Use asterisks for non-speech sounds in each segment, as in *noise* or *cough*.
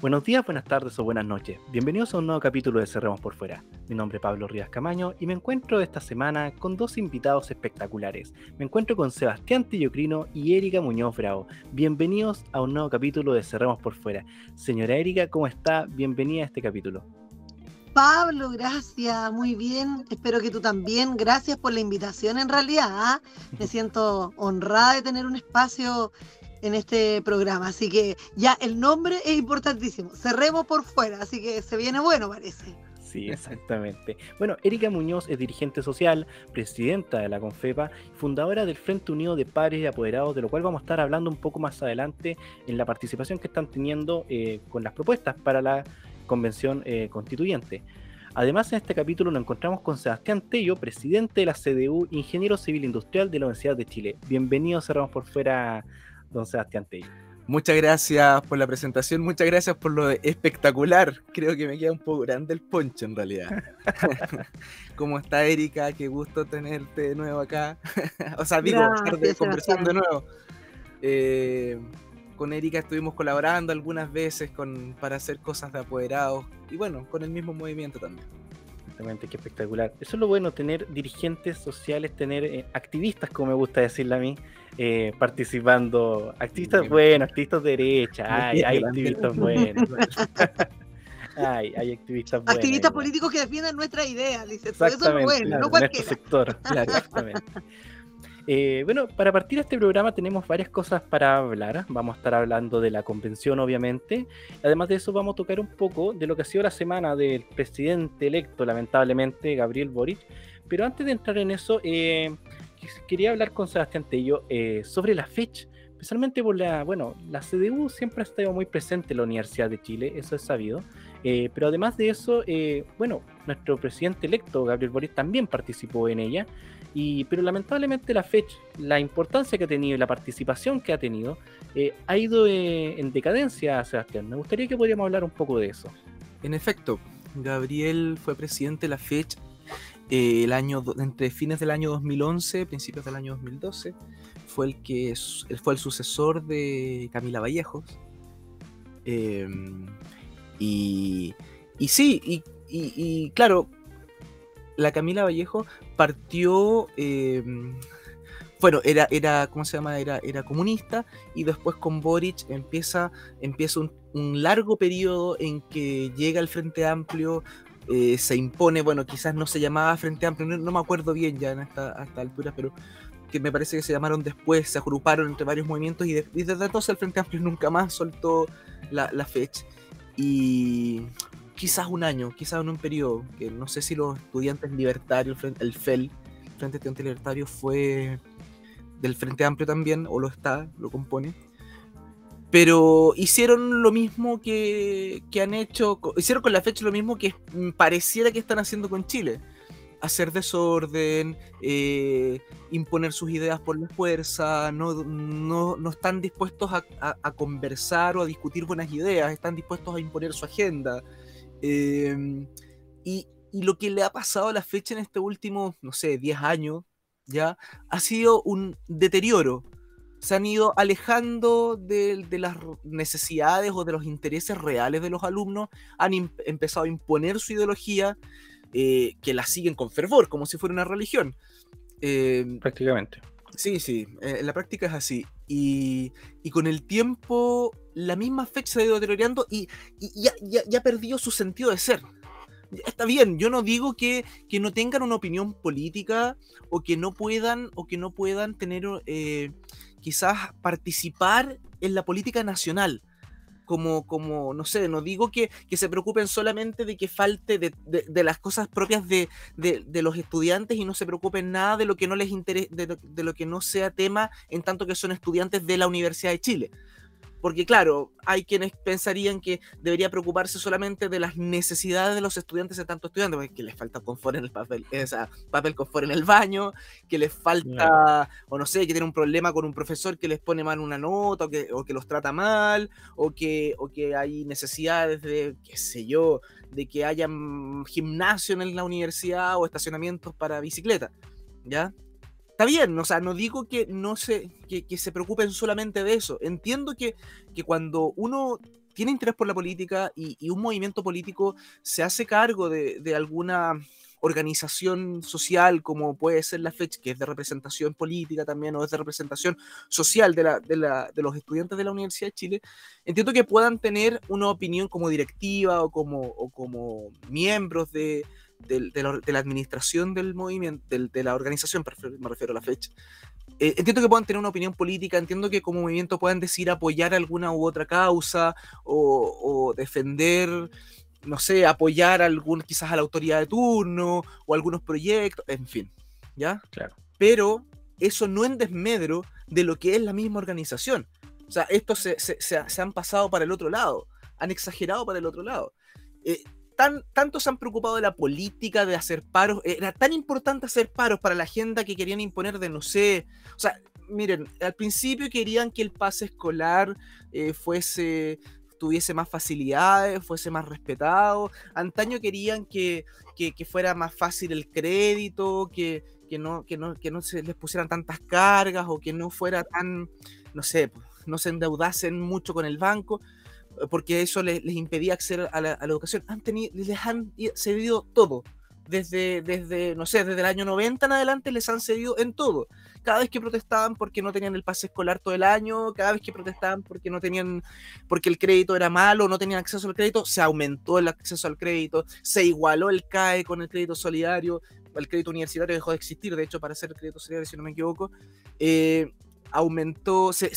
Buenos días, buenas tardes o buenas noches. Bienvenidos a un nuevo capítulo de Cerremos por Fuera. Mi nombre es Pablo Rivas Camaño y me encuentro esta semana con dos invitados espectaculares. Me encuentro con Sebastián Tillocrino y Erika Muñoz Bravo. Bienvenidos a un nuevo capítulo de Cerremos por Fuera. Señora Erika, ¿cómo está? Bienvenida a este capítulo. Pablo, gracias, muy bien. Espero que tú también. Gracias por la invitación en realidad. ¿ah? Me *laughs* siento honrada de tener un espacio en este programa. Así que ya el nombre es importantísimo. Cerremos por fuera, así que se viene bueno, parece. Sí, exactamente. Bueno, Erika Muñoz es dirigente social, presidenta de la Confepa, fundadora del Frente Unido de Padres y Apoderados, de lo cual vamos a estar hablando un poco más adelante en la participación que están teniendo eh, con las propuestas para la convención eh, constituyente. Además, en este capítulo nos encontramos con Sebastián Tello, presidente de la CDU, ingeniero civil industrial de la Universidad de Chile. Bienvenido, cerramos por fuera don Sebastián Tello. Muchas gracias por la presentación, muchas gracias por lo espectacular. Creo que me queda un poco grande el poncho en realidad. *laughs* ¿Cómo está Erika? Qué gusto tenerte de nuevo acá. *laughs* o sea, digo, conversando de nuevo. Eh, con Erika estuvimos colaborando algunas veces con, para hacer cosas de apoderados y bueno, con el mismo movimiento también. Exactamente, qué espectacular. Eso es lo bueno, tener dirigentes sociales, tener eh, activistas, como me gusta decirle a mí, eh, participando. Activistas buenos, activistas de derecha, hay, hay activistas buenos. *laughs* hay, hay activistas buenos. Activistas políticos que defiendan nuestra idea, dice. Eso es bueno, no cualquiera. sector, claro, exactamente. Eh, bueno, para partir de este programa tenemos varias cosas para hablar. Vamos a estar hablando de la convención, obviamente. Además de eso, vamos a tocar un poco de lo que ha sido la semana del presidente electo, lamentablemente, Gabriel Boric. Pero antes de entrar en eso, eh, quería hablar con Sebastián Tello eh, sobre la fecha, especialmente por la, bueno, la CDU siempre ha estado muy presente en la Universidad de Chile, eso es sabido, eh, pero además de eso, eh, bueno, nuestro presidente electo, Gabriel Boric, también participó en ella, y, pero lamentablemente la fecha, la importancia que ha tenido y la participación que ha tenido, ha ido en decadencia, Sebastián. Me gustaría que podríamos hablar un poco de eso. En efecto, Gabriel fue presidente de la fecha eh, el año, entre fines del año 2011, principios del año 2012, fue el que fue el sucesor de Camila Vallejos. Em, y, y, sí, y, claro, la Camila Vallejo partió, em, bueno, era, era, ¿cómo se llama? Era, era comunista y después con Boric empieza, empieza un, largo periodo en que llega el Frente Amplio eh, se impone, bueno, quizás no se llamaba Frente Amplio, no, me acuerdo bien ya en esta, esta, altura, pero que me parece que se llamaron después, se agruparon entre varios movimientos y, desde entonces el Frente Amplio nunca más soltó la, fecha. Y quizás un año, quizás en un periodo, que no sé si los estudiantes libertarios, el FEL, Frente Estudiante Libertario, fue del Frente Amplio también, o lo está, lo compone pero hicieron lo mismo que, han hecho, hicieron con la fecha lo mismo que pareciera que están haciendo con Chile. Hacer desorden, eh, imponer sus ideas por la fuerza, no, no, están dispuestos a, conversar o a discutir buenas ideas, están dispuestos a imponer su agenda. Em, y, y, lo que le ha pasado a la fecha en este último, no sé, 10 años, ya, ha sido un deterioro se han ido alejando de, las necesidades o de los intereses reales de los alumnos, han empezado a imponer su ideología, eh, que la siguen con fervor, como si fuera una religión. Em, Prácticamente. Sí, sí, en eh, la práctica es así. Y, con el tiempo, la misma fecha se ha ido deteriorando y, ya, ya, perdió su sentido de ser está bien, yo no digo que, que, no tengan una opinión política o que no puedan o que no puedan tener eh, quizás participar en la política nacional. Como, como, no sé, no digo que, se preocupen solamente de que falte de, las cosas propias de, los estudiantes y no se preocupen nada de lo que no les interese, de lo que no sea tema en tanto que son estudiantes de la Universidad de Chile. Porque claro, hay quienes pensarían que debería preocuparse solamente de las necesidades de los estudiantes de tanto estudiantes, que les falta confort en el papel, sea, papel confort en el baño, que les falta, o no sé, que tienen un problema con un profesor que les pone mal una nota, o que, o que los trata mal, o que, o que hay necesidades de, qué sé yo, de que haya gimnasio en la universidad o estacionamientos para bicicleta, ¿ya? Está bien, o sea, no digo que no se, que, se preocupen solamente de eso. Entiendo que, que cuando uno tiene interés por la política y, un movimiento político se hace cargo de, de alguna organización social como puede ser la FECH, que es de representación política también, o es de representación social de, la, de, la, de, los estudiantes de la Universidad de Chile, entiendo que puedan tener una opinión como directiva o como, o como miembros de, de, la, de, la, administración del movimiento, de, la organización, me refiero a la fecha. Eh, entiendo que puedan tener una opinión política, entiendo que como movimiento puedan decir apoyar alguna u otra causa o, o defender no sé, apoyar algún, quizás a la autoridad de turno o algunos proyectos, en fin, ¿ya? Claro. Pero eso no en desmedro de lo que es la misma organización. O sea, estos se, se, han pasado para el otro lado, han exagerado para el otro lado. Eh, tan, tanto se han preocupado de la política, de hacer paros, era tan importante hacer paros para la agenda que querían imponer de, no sé, o sea, miren, al principio querían que el pase escolar eh, fuese tuviese más facilidades, fuese más respetado. Antaño querían que, que, fuera más fácil el crédito, que, que, no, que, no, que no se les pusieran tantas cargas o que no fuera tan, no sé, no se endeudasen mucho con el banco, porque eso les, les impedía acceder a la, a la educación. Han tenido, les han cedido todo desde, desde, no sé, desde el año 90 en adelante les han cedido en todo. Cada vez que protestaban porque no tenían el pase escolar todo el año, cada vez que protestaban porque no tenían, porque el crédito era malo, no tenían acceso al crédito, se aumentó el acceso al crédito, se igualó el CAE con el crédito solidario, el crédito universitario dejó de existir, de hecho, para hacer el crédito solidario, si no me equivoco. Eh, aumentó, se,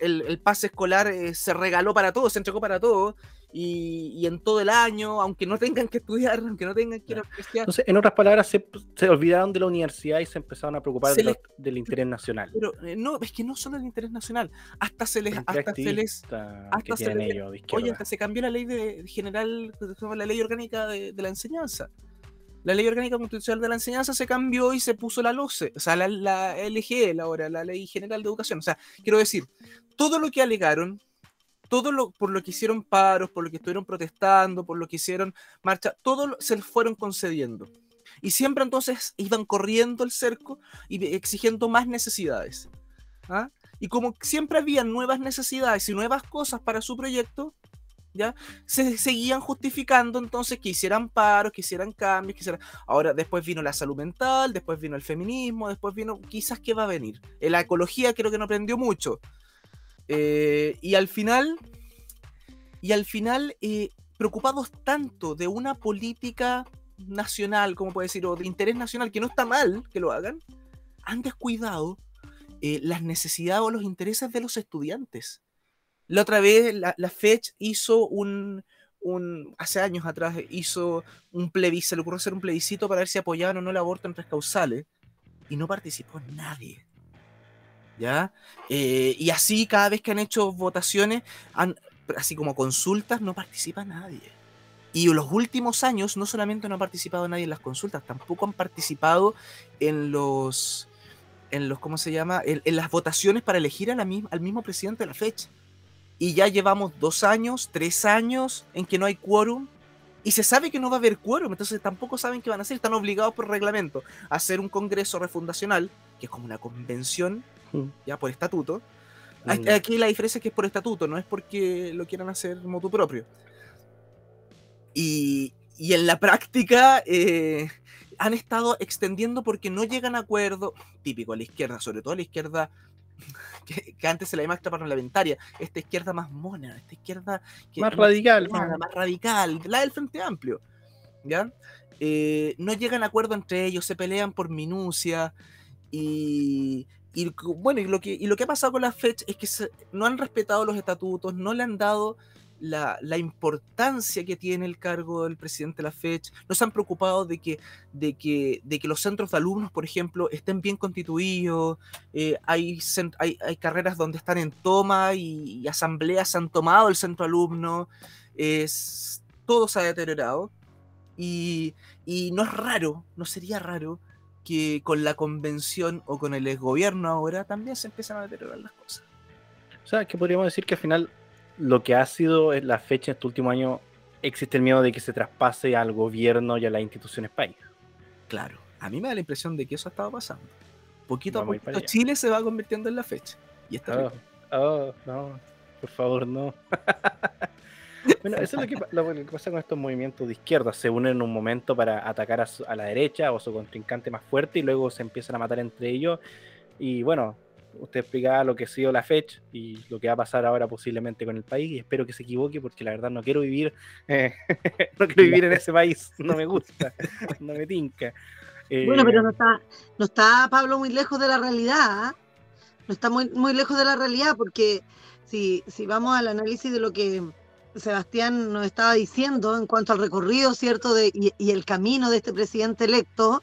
el, pase escolar eh, se regaló para todos, se entregó para todos, y, en todo el año, aunque no tengan que estudiar, *laughs* aunque no tengan que ir a Entonces, en otras palabras, se, olvidaron de la universidad y se empezaron a preocupar del interés nacional. Pero eh, no, es que no solo el interés nacional, hasta se les... Hasta se les hasta se, oye, hasta se cambió la ley de, general, la ley orgánica de, la enseñanza la ley orgánica constitucional de la enseñanza se cambió y se puso la LOCE, o sea, la, la LGL ahora, la Ley General de Educación. O sea, quiero decir, todo lo que alegaron todo lo por lo que hicieron paros, por lo que estuvieron protestando, por lo que hicieron marcha, todo se fueron concediendo. Y siempre entonces iban corriendo el cerco y exigiendo más necesidades. ¿ah? Y como siempre había nuevas necesidades y nuevas cosas para su proyecto, Se seguían justificando entonces que hicieran paros, que hicieran cambios, que hicieran... Ahora, después vino la salud mental, después vino el feminismo, después vino, quizás qué va a venir. La ecología creo que no aprendió mucho. Eh, y al final, y al final, eh, preocupados tanto de una política nacional, como puede decir, o de interés nacional, que no está mal que lo hagan, han descuidado eh, las necesidades o los intereses de los estudiantes. La otra vez, la, la hizo un, un, hace años atrás, hizo un plebiscito, se le ocurrió hacer un plebiscito para ver si apoyaban o no el aborto en tres causales, y no participó nadie. ¿ya? Eh, y así cada vez que han hecho votaciones, así como consultas, no participa nadie. Y en los últimos años no solamente no ha participado nadie en las consultas, tampoco han participado en los, en los ¿cómo se llama? En, las votaciones para elegir a la al mismo presidente de la fecha. Y ya llevamos dos años, tres años en que no hay quórum. Y se sabe que no va a haber quórum, entonces tampoco saben qué van a hacer. Están obligados por reglamento a hacer un congreso refundacional, que es como una convención ya por estatuto. Mm. Aquí la diferencia es que es por estatuto, no es porque lo quieran hacer motu propio. Y, y en la práctica eh, han estado extendiendo porque no llegan a acuerdo, típico a la izquierda, sobre todo a la izquierda *laughs* que, antes se la llamaba parlamentaria, esta izquierda más mona, esta izquierda más radical, más radical, la del Frente Amplio, ¿ya? Eh, no llegan a acuerdo entre ellos, se pelean por minucia y, y bueno, y lo, que, y lo que ha pasado con la FECH es que no han respetado los estatutos, no le han dado la, importancia que tiene el cargo del presidente de la FECH, no se han preocupado de que, de que, de que los centros de alumnos, por ejemplo, estén bien constituidos, eh, hay, hay, carreras donde están en toma y, asambleas han tomado el centro alumno, es, todo se ha deteriorado. Y, y no es raro, no sería raro que con la convención o con el gobierno ahora también se empiezan a deteriorar las cosas. O sea, que podríamos decir que al final lo que ha sido la fecha en este último año, existe el miedo de que se traspase al gobierno y a las instituciones país. Claro, a mí me da la impresión de que eso ha estado pasando. Poquito a poquito Chile se va convirtiendo en la fecha. Y está oh, oh, no, por favor, no. *laughs* Bueno, eso es lo que, pasa con estos movimientos de izquierda. Se unen en un momento para atacar a, la derecha o a su contrincante más fuerte y luego se empiezan a matar entre ellos. Y bueno, usted explicaba lo que ha sido la fecha y lo que va a pasar ahora posiblemente con el país. Y espero que se equivoque porque la verdad no quiero vivir, *laughs* eh, no quiero vivir en ese país. No me gusta, *laughs* no me tinca. bueno, pero no eh, está, no está Pablo muy lejos de la realidad. ¿ah? No está muy, muy lejos de la realidad porque si, si vamos al análisis de lo que Sebastián nos estaba diciendo en cuanto al recorrido, ¿cierto? De, y, el camino de este presidente electo,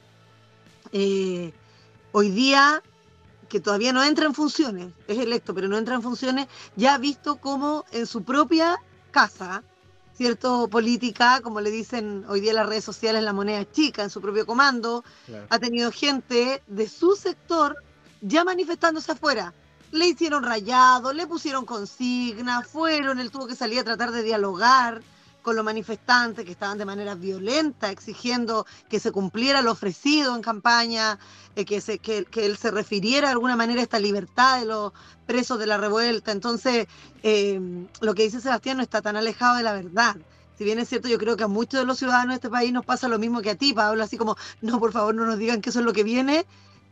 eh, hoy día, que todavía no entra en funciones, es electo, pero no entra en funciones, ya ha visto cómo en su propia casa, ¿cierto? Política, como le dicen hoy día las redes sociales, la moneda chica, en su propio comando, ha tenido gente de su sector ya manifestándose afuera le hicieron rayado, le pusieron consignas, fueron, él tuvo que salir a tratar de dialogar con los manifestantes que estaban de manera violenta exigiendo que se cumpliera lo ofrecido en campaña, eh, que, se, que, él se refiriera de alguna manera a esta libertad de los presos de la revuelta. Entonces, eh, lo que dice Sebastián no está tan alejado de la verdad. Si bien es cierto, yo creo que a muchos de los ciudadanos de este país nos pasa lo mismo que a ti, Pablo, así como, no, por favor, no nos digan que eso es lo que viene,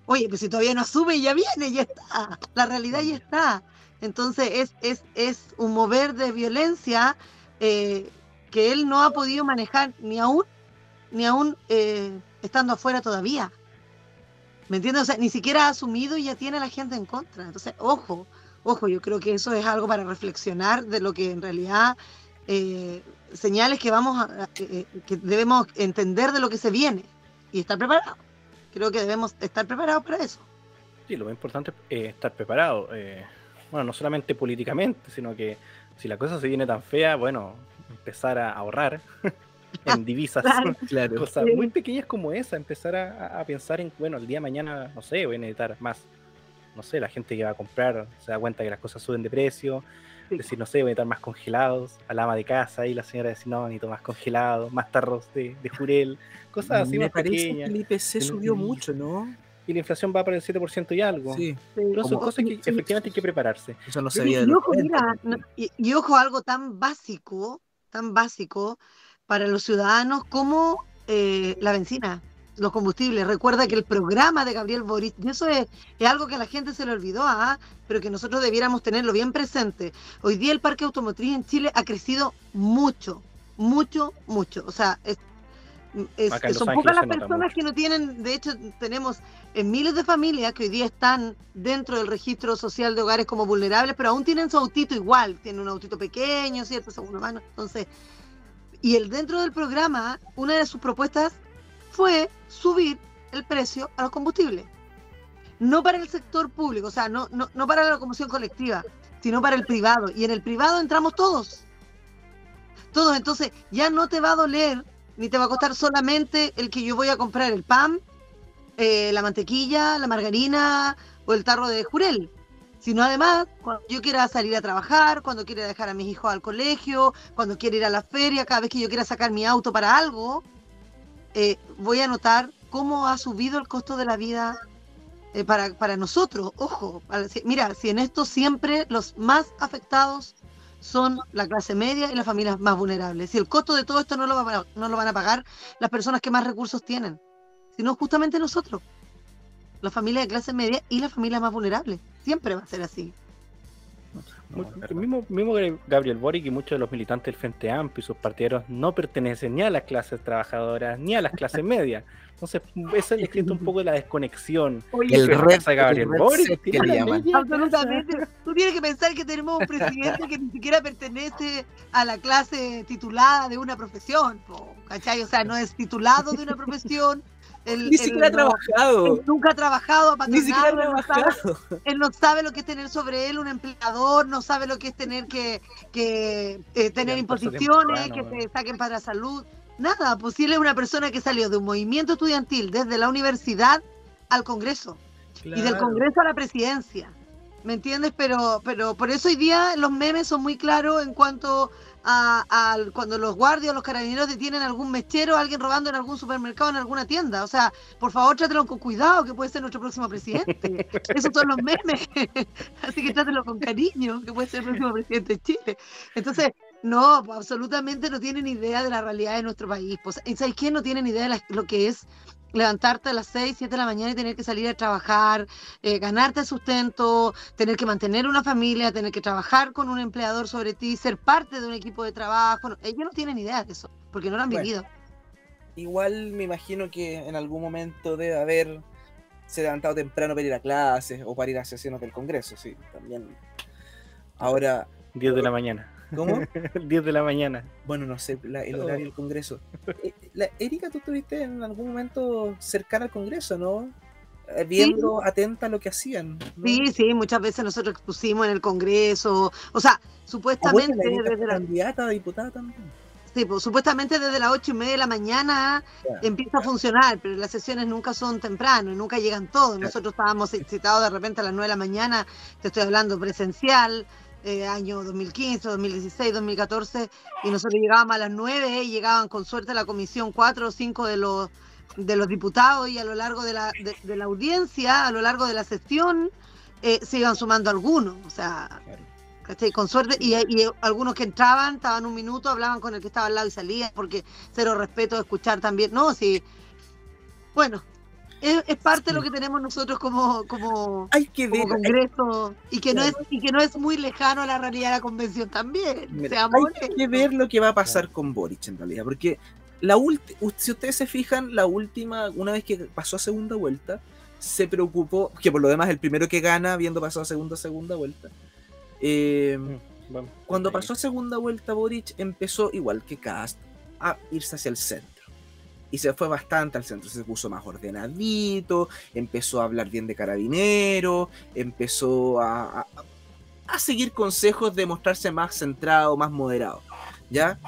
Oye, pues si todavía no asume, ya viene, ya está. La realidad ya está. Entonces es, es, es un mover de violencia eh, que él no ha podido manejar ni aún, ni aún eh, estando afuera todavía. ¿Me entiendes? O sea, ni siquiera ha asumido y ya tiene a la gente en contra. Entonces, ojo, ojo, yo creo que eso es algo para reflexionar de lo que en realidad eh, señales que vamos a, que debemos entender de lo que se viene y estar preparados creo que debemos estar preparados para eso. Sí, lo más importante es estar preparado. Eh, bueno, no solamente políticamente, sino que si la cosa se viene tan fea, bueno, empezar a ahorrar *laughs* en divisas, claro. *laughs* cosas muy pequeñas como esa, empezar a, pensar en, bueno, el día de mañana, no sé, voy a necesitar más, no sé, la gente que va a comprar se da cuenta que las cosas suben de precio, decir, no sé, voy a necesitar más congelados, al ama de casa y la señora decir, no, necesito más congelados, más tarros de, de jurel, cosas así Me más parece Que el IPC subió mucho, ¿no? Y la inflación va para el 7% y algo. Sí. Pero son cosas que efectivamente hay que prepararse. Eso no sabía y, ojo, mira, y, ojo, algo tan básico, tan básico para los ciudadanos como eh, la benzina, los combustibles. Recuerda que el programa de Gabriel Boric, y eso es, algo que a la gente se le olvidó, ¿ah? pero que nosotros debiéramos tenerlo bien presente. Hoy día el parque automotriz en Chile ha crecido mucho, mucho, mucho. O sea, es, son pocas las personas que no tienen, de hecho tenemos en miles de familias que hoy día están dentro del registro social de hogares como vulnerables, pero aún tienen su autito igual, tienen un autito pequeño, ¿cierto? Segunda mano. Entonces, y el dentro del programa, una de sus propuestas fue subir el precio a los combustibles. No para el sector público, o sea, no, no, no para la locomoción colectiva, sino para el privado. Y en el privado entramos todos. Todos, entonces ya no te va a doler ni te va a costar solamente el que yo voy a comprar el pan, eh, la mantequilla, la margarina o el tarro de jurel, sino además cuando yo quiera salir a trabajar, cuando quiera dejar a mis hijos al colegio, cuando quiera ir a la feria, cada vez que yo quiera sacar mi auto para algo, eh, voy a notar cómo ha subido el costo de la vida eh, para, para nosotros. Ojo, mira, si en esto siempre los más afectados son la clase media y las familias más vulnerables. Y el costo de todo esto no lo, no lo van a pagar las personas que más recursos tienen, sino justamente nosotros, la familia de clase media y las familias más vulnerables. Siempre va a ser así. El mismo, mismo Gabriel Boric y muchos de los militantes del Frente Amplio y sus partidarios no pertenecen ni a las clases trabajadoras ni a las clases medias. Entonces, *laughs* eso es escrito un poco de la desconexión. el red, Gabriel Boric, que le llaman. Absolutamente. Tú tienes que pensar que tenemos un presidente que ni siquiera pertenece a la clase titulada de una profesión, ¿cachai? O sea, no es titulado de una profesión. Ni siquiera ha trabajado. nunca ha trabajado, Ni siquiera ha trabajado. él no sabe lo que es tener sobre él un empleador, no sabe lo que es tener que, que eh, tener imposiciones, que te saquen para la salud. Nada, pues él es una persona que salió de un movimiento estudiantil desde la universidad al Congreso y del Congreso a la presidencia. ¿Me entiendes? Pero, pero por eso hoy día los memes son muy claros en cuanto a, cuando los guardias o los carabineros detienen algún mechero, alguien robando en algún supermercado, en alguna tienda. O sea, por favor, trátelo con cuidado, que puede ser nuestro próximo presidente. *laughs* Esos son los memes. *laughs* Así que trátelo con cariño, que puede ser el próximo presidente de Chile. Entonces, No, absolutamente no tienen idea de la realidad de nuestro país. Pues, ¿Sabes qué? No tienen idea de la- lo que es levantarte a las 6, 7 de la mañana y tener que salir a trabajar, eh, ganarte sustento, tener que mantener una familia, tener que trabajar con un empleador sobre ti, ser parte de un equipo de trabajo. No, ellos no tienen idea de eso, porque no lo han Bueno. vivido. Igual me imagino que en algún momento debe haber se levantado temprano para ir a clases o para ir a sesiones del Congreso, sí, también. Ahora, 10 de la mañana. ¿Cómo? *laughs* 10 de la mañana. Bueno, no sé, la- el horario del Congreso. Eh, la- Erika, tú estuviste en algún momento cercana al Congreso, ¿no? Eh, Viendo, atenta a lo que hacían. ¿no? Sí, sí, muchas veces nosotros expusimos en el Congreso, o sea, Ah, supuestamente la desde la, candidata a diputada también. sí, pues, supuestamente desde las ocho y media de la mañana empieza a funcionar, pero las sesiones nunca son temprano, y nunca llegan todos. Nosotros estábamos citados de repente a las 9 de la mañana, te estoy hablando presencial, eh, año 2015, 2016, 2014, y nosotros llegábamos a las 9 y llegaban con suerte la comisión 4 o 5 de los de los diputados y a lo largo de la, de, de la audiencia, a lo largo de la sesión, eh, se iban sumando algunos, o sea. Con suerte, y, y algunos que entraban, estaban un minuto, hablaban con el que estaba al lado y salían, porque cero respeto de escuchar también. No, sí. Bueno, es, es parte de lo que tenemos nosotros como, como, como Congreso, y que, no es, y que no es muy lejano a la realidad de la convención también. Mira, hay honestos. que ver lo que va a pasar con Boric en realidad, porque la si ustedes se fijan, la última, una vez que pasó a segunda vuelta, se preocupó, que por lo demás el primero que gana, habiendo pasado a segunda segunda vuelta, eh, Vamos. cuando pasó a segunda vuelta Boric empezó igual que Cast a irse hacia el centro. Y se fue bastante al centro, se puso más ordenadito, empezó a hablar bien de carabinero, empezó a, a- seguir consejos de mostrarse más centrado, más moderado. ¿Ya?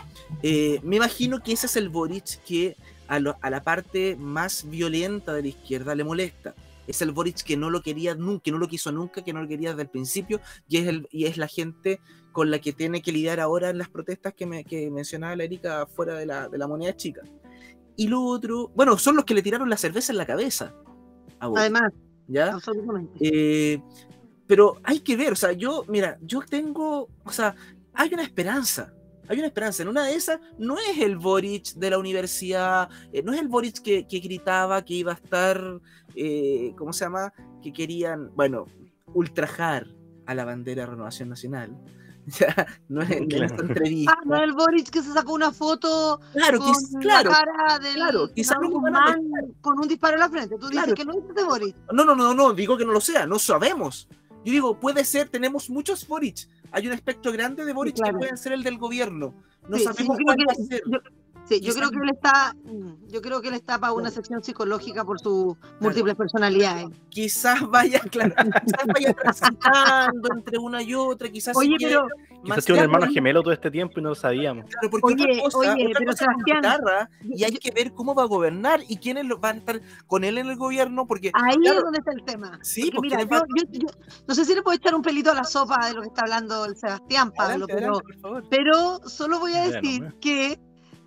Eh, me imagino que ese es el Boric que a, lo- a la parte más violenta de la izquierda le molesta. Es el Boric que no lo quería nunca, que no lo quiso nunca, que no lo quería desde el principio, y es, el, y es la gente con la que tiene que lidiar ahora en las protestas que, me, que mencionaba la Erika fuera de la, de la moneda chica. Y lo otro, bueno, son los que le tiraron la cerveza en la cabeza. a Boric, Además, ¿ya? absolutamente. Eh, pero hay que ver, o sea, yo, mira, yo tengo, o sea, hay una esperanza. Hay una esperanza. En una de esas no es el Boric de la universidad, eh, no es el Boric que, que gritaba que iba a estar, eh, ¿cómo se llama? Que querían, bueno, ultrajar a la bandera de Renovación Nacional. *laughs* Ya, no es Claro. esta entrevista. Ah, no el Boris que se sacó una foto claro, con claro, la cara del claro, a Guzmán con un disparo en la frente. Tú dices Claro. que no es de Boris. No, no, no, no, digo que no lo sea, no sabemos. Yo digo, puede ser, tenemos muchos Boric. Hay un espectro grande de Boric claro. que pueden ser el del gobierno. No Sí, sí, sabemos yo cuál creo va a que- ser. yo- Sí, yo Quizás- creo que él está, mm, yo creo que él está para una sección psicológica por sus múltiples personalidades. Quizás vaya, *laughs* claro, quizás vaya transitando entre una y otra, quizás Oye, pero Quizás tiene un hermano gemelo todo este tiempo y no lo sabíamos. Claro, porque Oye, otra cosa, oye, otra pero cosa guitarra, y hay yo- que ver cómo va a gobernar y quiénes lo- van a estar con él en el gobierno, porque Ahí claro, es donde está el tema. Sí, Porque porque mira, yo, yo- yo- no sé si le puedo echar un pelito a la sopa de lo que está hablando el Sebastián, Pablo, adelante, pero, adelante, pero solo voy a decir bueno. que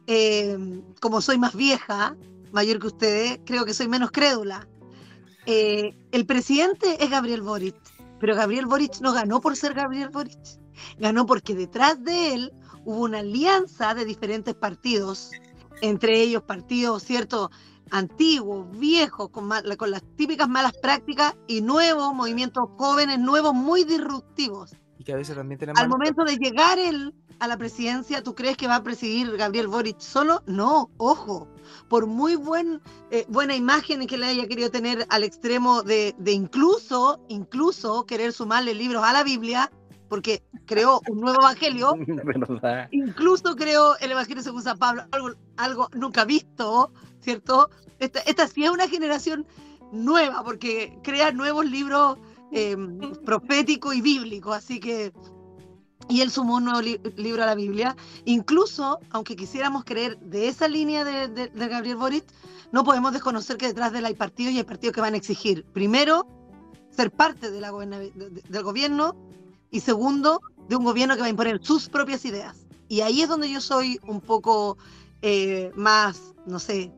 eh, como soy más vieja, mayor que ustedes, creo que soy menos crédula. Eh, el presidente es Gabriel Boric, pero Gabriel Boric no ganó por ser Gabriel Boric, ganó porque detrás de él hubo una alianza de diferentes partidos, entre ellos partidos, ¿cierto? Antiguos, viejos, con, mal- con las típicas malas prácticas y nuevos movimientos jóvenes, nuevos, muy disruptivos. Y que a veces también tenemos Al momento de llegar él a la presidencia, ¿tú crees que va a presidir Gabriel Boric solo? No, ojo. Por muy buen, eh, buena imagen que le haya querido tener al extremo de, de incluso, incluso querer sumarle libros a la Biblia, porque creó un nuevo evangelio, *laughs* ¿Verdad? incluso creó el evangelio según San Pablo, algo, algo nunca visto, ¿cierto? Esta, esta sí es una generación nueva, porque crea nuevos libros eh, proféticos y bíblicos, así que y él sumó un nuevo li- libro a la Biblia. Incluso, aunque quisiéramos creer de esa línea de, Gabriel Boric, no podemos desconocer que detrás de él hay partidos y hay partidos que van a exigir, primero, ser parte del gobierno y segundo, de un gobierno que va a imponer sus propias ideas. Y ahí es donde yo soy un poco eh, más, no sé,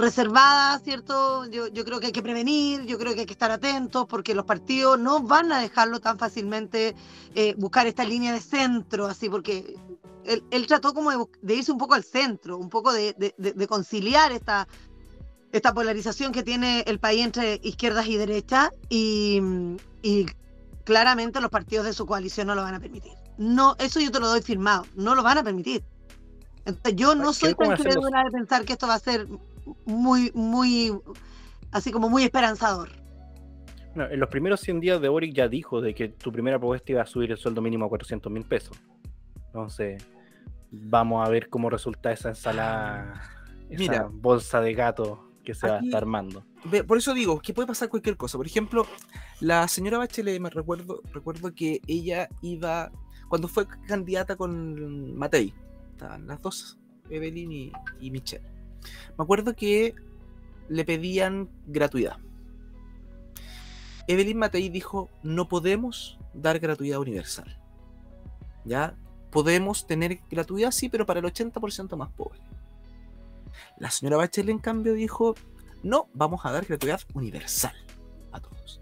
reservada, ¿cierto? Yo, yo creo que hay que prevenir, yo creo que hay que estar atentos porque los partidos no van a dejarlo tan fácilmente eh, buscar esta línea de centro, así, porque él, él trató como de, irse un poco al centro, un poco de, de- de- de conciliar esta, esta polarización que tiene el país entre izquierdas y derechas y, y claramente los partidos de su coalición no lo van a permitir. No, eso yo te lo doy firmado, no lo van a permitir. Entonces, yo no soy tan de pensar que esto va a ser muy, muy, así como muy esperanzador. Bueno, en los primeros 100 días de Boric ya dijo de que tu primera propuesta iba a subir el sueldo mínimo a 400 mil pesos. Entonces, vamos a ver cómo resulta esa ensalada, esa Mira. bolsa de gato que se va a Aquí- estar armando. Ve, Por eso digo que puede pasar cualquier cosa. Por ejemplo, la señora Bachelet, me recuerdo, recuerdo que ella iba, cuando fue candidata con Matei, estaban las dos, Evelyn y, y Michelle. Me acuerdo que le pedían gratuidad. Evelyn Matei dijo, no podemos dar gratuidad universal. ¿Ya? Podemos tener gratuidad, sí, pero para el 80% más pobre. La señora Bachelet, en cambio, dijo, no, vamos a dar gratuidad universal a todos.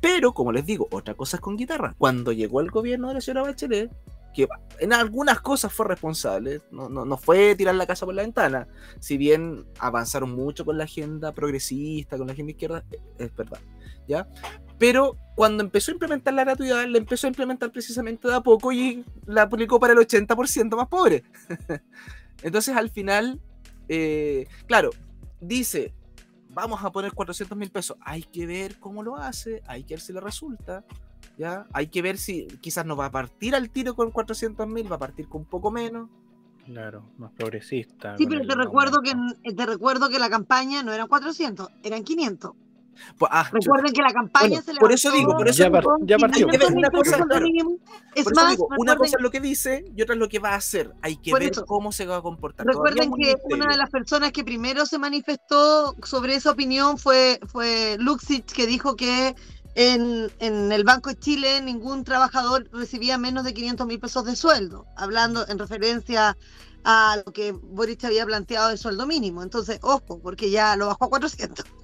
Pero, como les digo, otra cosa es con guitarra. Cuando llegó el gobierno de la señora Bachelet, que en algunas cosas fue responsable, no, no, no fue tirar la casa por la ventana, si bien avanzaron mucho con la agenda progresista, con la agenda izquierda, eh, es verdad, ¿ya? Pero cuando empezó a implementar la gratuidad, la empezó a implementar precisamente de a poco y la aplicó para el 80% más pobre. *laughs* Entonces, al final, eh, claro, dice, vamos a poner 400 mil pesos. Hay que ver cómo lo hace, hay que ver si le resulta. ¿Ya? Hay que ver si quizás no va a partir al tiro con 400 mil, va a partir con un poco menos. Claro, más progresista. Sí, pero te recuerdo que aumento. te recuerdo que la campaña no eran 400, eran 500. Pues, ah, Recuerden que la campaña Bueno, se por eso digo, por eso Ya par- ya partió. 500 mil Una pesos cosa, sueldo claro. mínimo. Es por eso más, digo, una cosa es lo que dice y otra es lo que va a hacer. Hay que ver eso. cómo se va a comportar. Recuerden que misterio. una de las personas que primero se manifestó sobre esa opinión fue, fue Luxich, que dijo que en, en el Banco de Chile ningún trabajador recibía menos de 500 mil pesos de sueldo, hablando en referencia a lo que Boric había planteado de sueldo mínimo. Entonces, ojo, porque ya lo bajó a 400. *laughs*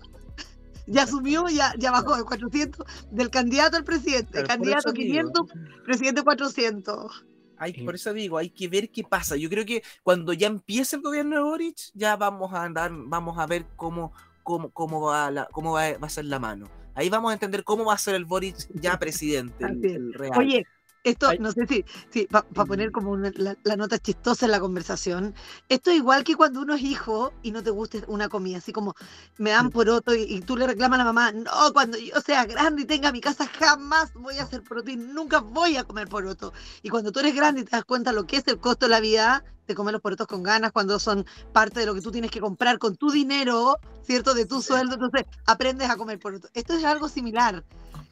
Ya asumió, ya, ya bajó de 400 del candidato al presidente. Candidato eso digo. 500, presidente 400. Hay, Sí. por eso digo, hay que ver qué pasa. Yo creo que cuando ya empiece el gobierno de Boric, ya vamos a andar, vamos a ver cómo, cómo, cómo, va, la, cómo va, va a ser la mano. Ahí vamos a entender cómo va a ser el Boric ya presidente, el, real. Oye, esto, Ay. no sé si, si para poner como una- la, la nota chistosa en la conversación, esto es igual que cuando uno es hijo y no te gusta una comida, así como me dan poroto y, y tú le reclamas a la mamá, no, cuando yo sea grande y tenga mi casa jamás voy a hacer poroto y nunca voy a comer poroto. Y cuando tú eres grande y te das cuenta lo que es el costo de la vida, te comes los porotos con ganas cuando son parte de lo que tú tienes que comprar con tu dinero, ¿cierto? De tu sueldo, entonces aprendes a comer poroto. Esto es algo similar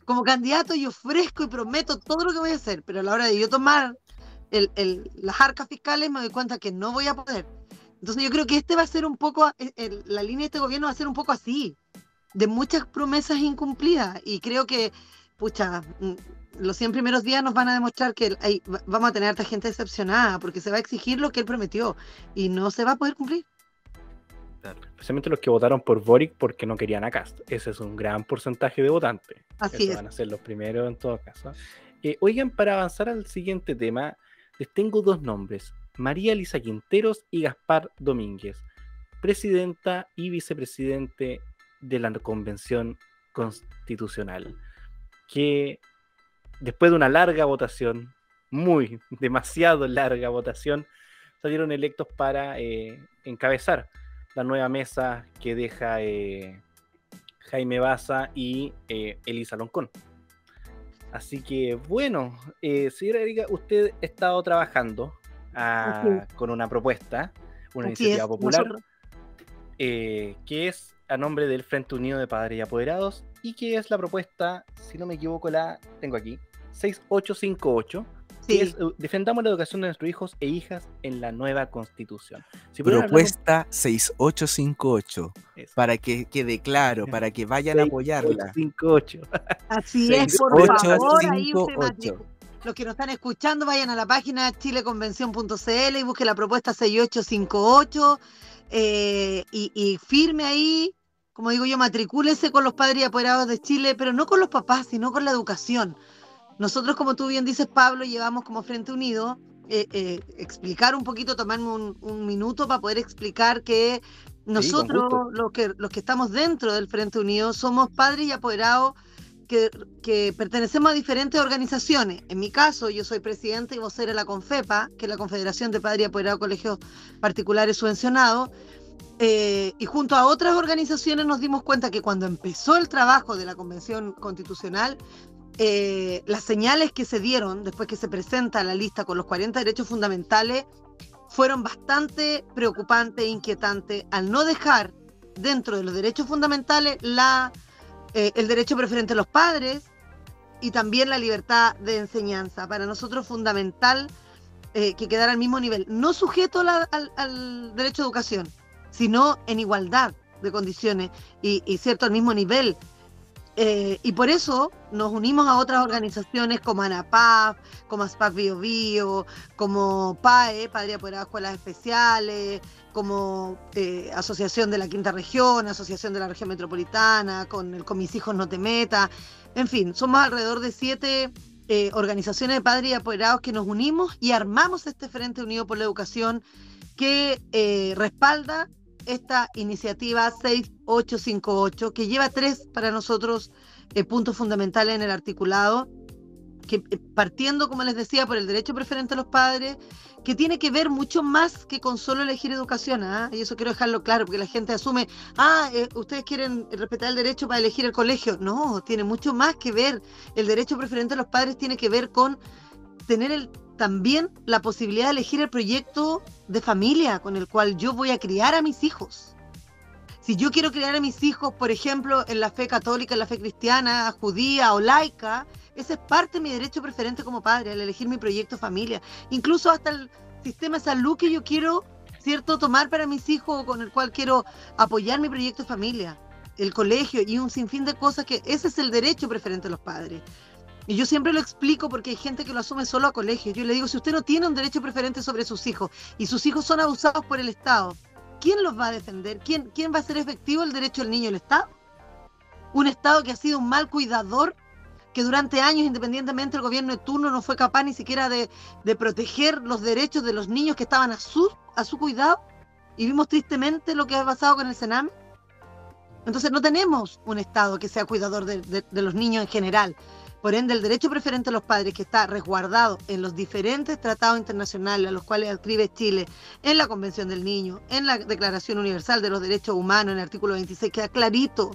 como candidato yo ofrezco y prometo todo lo que voy a hacer, pero a la hora de yo tomar el- el- las arcas fiscales me doy cuenta que no voy a poder. Entonces yo creo que este va a ser un poco, eh, la línea de este gobierno va a ser un poco así, de muchas promesas incumplidas. Y creo que, pucha, mm, los 100 primeros días nos van a demostrar que vamos a tener a harta gente decepcionada, porque se va a exigir lo que él prometió y no se va a poder cumplir. Especialmente los que votaron por Boric porque no querían a Cast. Ese es un gran porcentaje de votantes. Así Esos es. van a ser los primeros en todo caso. Eh, oigan, para avanzar al siguiente tema, les tengo dos nombres: María Elisa Quinteros y Gaspar Domínguez, presidenta y vicepresidente de la Convención Constitucional, que después de una larga votación, muy, demasiado larga votación, salieron electos para eh, encabezar la nueva mesa que deja eh, Jaime Baza y eh, Elisa Loncón. Así que, bueno, eh, señora Erika, usted ha estado trabajando ah, con una propuesta, una iniciativa es, popular, eh, que es a nombre del Frente Unido de Padres y Apoderados y que es la propuesta, si no me equivoco, la tengo aquí, 6858, sí. que es eh, defendamos la educación de nuestros hijos e hijas en la nueva constitución. Si pudieran hablar un- Propuesta 6858, Eso. para que quede claro, para que vayan a apoyarla. 6858. Así es, por favor, ahí Los que nos están escuchando, vayan a la página chileconvención.cl y busquen la propuesta 6858. eh, y, firme ahí, como digo yo, matricúlese con los padres y apoderados de Chile, pero no con los papás, sino con la educación. Nosotros, como tú bien dices, Pablo, llevamos como Frente Unido eh, eh, explicar un poquito, tomarme un, minuto para poder explicar que nosotros, los, que, los que estamos dentro del Frente Unido, somos padres y apoderados que, pertenecemos a diferentes organizaciones. En mi caso, yo soy presidente y vocera de la CONFEPA, que es la Confederación de Padres y Apoderados de Colegios Particulares Subvencionados. Eh, y junto a otras organizaciones nos dimos cuenta que cuando empezó el trabajo de la Convención Constitucional, eh, las señales que se dieron después que se presenta la lista con los 40 derechos fundamentales fueron bastante preocupantes e inquietantes al no dejar dentro de los derechos fundamentales la eh, el derecho preferente de los padres y también la libertad de enseñanza. Para nosotros fundamental eh, que quedara al mismo nivel, no sujeto al, derecho a educación, sino en igualdad de condiciones y, y cierto al mismo nivel eh, y por eso nos unimos a otras organizaciones como ANAPAF, como ASPAC Bio Bio, como PAE, Padre Apoderado Escuelas Especiales, como eh, Asociación de la Quinta Región, Asociación de la Región Metropolitana, con el Con Mis Hijos No Te Meta. En fin, somos alrededor de siete eh, organizaciones de padres y apoderados que nos unimos y armamos este Frente Unido por la Educación que respalda esta iniciativa 6858, que lleva tres para nosotros eh, puntos fundamentales en el articulado, que eh, partiendo, como les decía, por el derecho preferente a los padres, que tiene que ver mucho más que con solo elegir educación, ¿ah? y eso quiero dejarlo claro, porque la gente asume, ah, eh, ustedes quieren respetar el derecho para elegir el colegio. No, tiene mucho más que ver. El derecho preferente a los padres tiene que ver con tener el también la posibilidad de elegir el proyecto de familia con el cual yo voy a criar a mis hijos. Si yo quiero criar a mis hijos, por ejemplo, en la fe católica, en la fe cristiana, judía o laica, ese es parte de mi derecho preferente como padre, el elegir mi proyecto de familia. Incluso hasta el sistema de salud que yo quiero, ¿cierto?, tomar para mis hijos, con el cual quiero apoyar mi proyecto de familia, el colegio y un sinfín de cosas que ese es el derecho preferente de los padres. Y yo siempre lo explico porque hay gente que lo asume solo a colegio. Yo le digo, si usted no tiene un derecho preferente sobre sus hijos y sus hijos son abusados por el Estado, ¿quién los va a defender? ¿Quién, quién va a hacer efectivo el derecho del niño? ¿El Estado? Un Estado que ha sido un mal cuidador, que durante años, independientemente, el gobierno de turno no fue capaz ni siquiera de, proteger los derechos de los niños que estaban a su, a su cuidado. Y vimos tristemente lo que ha pasado con el Sename. Entonces no tenemos un Estado que sea cuidador de los niños en general. Por ende, el derecho preferente a los padres que está resguardado en los diferentes tratados internacionales a los cuales escribe Chile, en la Convención del Niño, en la Declaración Universal de los Derechos Humanos, en el artículo 26, queda clarito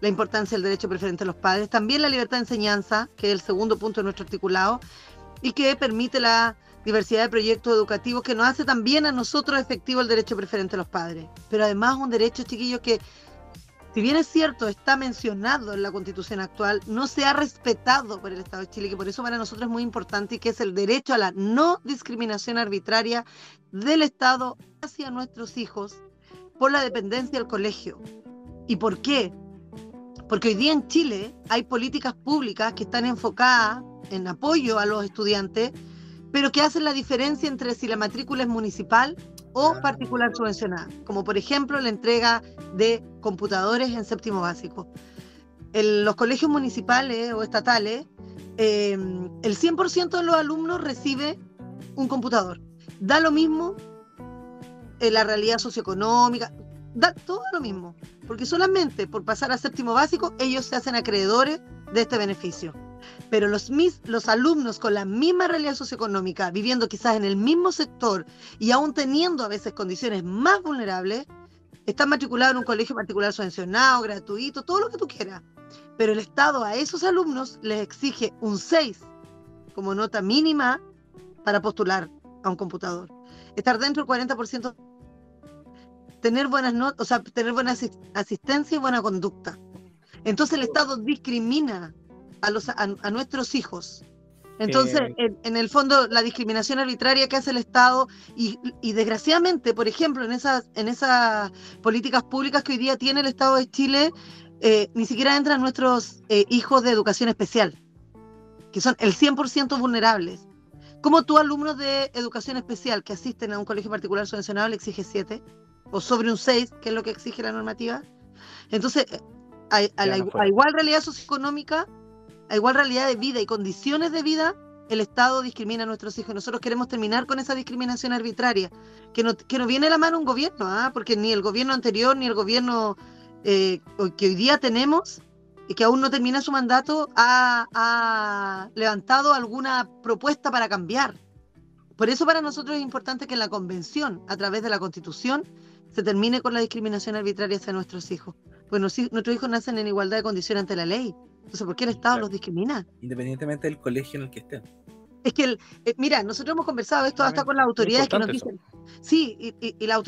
la importancia del derecho preferente a los padres. También la libertad de enseñanza, que es el segundo punto de nuestro articulado, y que permite la diversidad de proyectos educativos que nos hace también a nosotros efectivo el derecho preferente a los padres. Pero además un derecho, chiquillos, que si bien es cierto, está mencionado en la constitución actual, no se ha respetado por el Estado de Chile, que por eso para nosotros es muy importante y que es el derecho a la no discriminación arbitraria del Estado hacia nuestros hijos por la dependencia del colegio. ¿Y por qué? Porque hoy día en Chile hay políticas públicas que están enfocadas en apoyo a los estudiantes, pero que hacen la diferencia entre si la matrícula es municipal o particular subvencionada, como por ejemplo la entrega de computadores en séptimo básico. En los colegios municipales o estatales, em, el 100% de los alumnos recibe un computador. Da lo mismo en la realidad socioeconómica, da todo lo mismo, porque solamente por pasar a séptimo básico ellos se hacen acreedores de este beneficio pero los, los alumnos con la misma realidad socioeconómica, viviendo quizás en el mismo sector y aún teniendo a veces condiciones más vulnerables, están matriculados en un colegio particular subvencionado, gratuito, todo lo que tú quieras. Pero el Estado a esos alumnos les exige un 6 como nota mínima para postular a un computador. Estar dentro del 40%, tener buenas notas, o sea, tener buena asistencia y buena conducta. Entonces el Estado discrimina a, los, a, nuestros hijos. Entonces, eh. en, el fondo, la discriminación arbitraria que hace el Estado y, desgraciadamente, por ejemplo, en esas, en esas políticas públicas que hoy día tiene el Estado de Chile, eh, ni siquiera entran nuestros eh, hijos de educación especial, que son el 100% vulnerables. ¿Cómo tú, alumnos de educación especial que asisten a un colegio particular subvencionado, le exiges 7? o sobre un 6, que es lo que exige la normativa. Entonces, a, igual realidad socioeconómica, a igual realidad de vida y condiciones de vida, el Estado discrimina a nuestros hijos. Nosotros queremos terminar con esa discriminación arbitraria, que no, que no viene a la mano un gobierno, ¿ah? porque ni el gobierno anterior ni el gobierno eh, que hoy día tenemos, y que aún no termina su mandato, ha, levantado alguna propuesta para cambiar. Por eso para nosotros es importante que en la convención, a través de la constitución, se termine con la discriminación arbitraria hacia nuestros hijos. Pues nuestros hijos nacen en igualdad de condiciones ante la ley. Entonces, ¿por qué el Estado los discrimina? Independientemente del colegio en el que estén. Es que, el, eh, mira, nosotros hemos conversado esto hasta con las autoridades que nos dicen, sí, y, la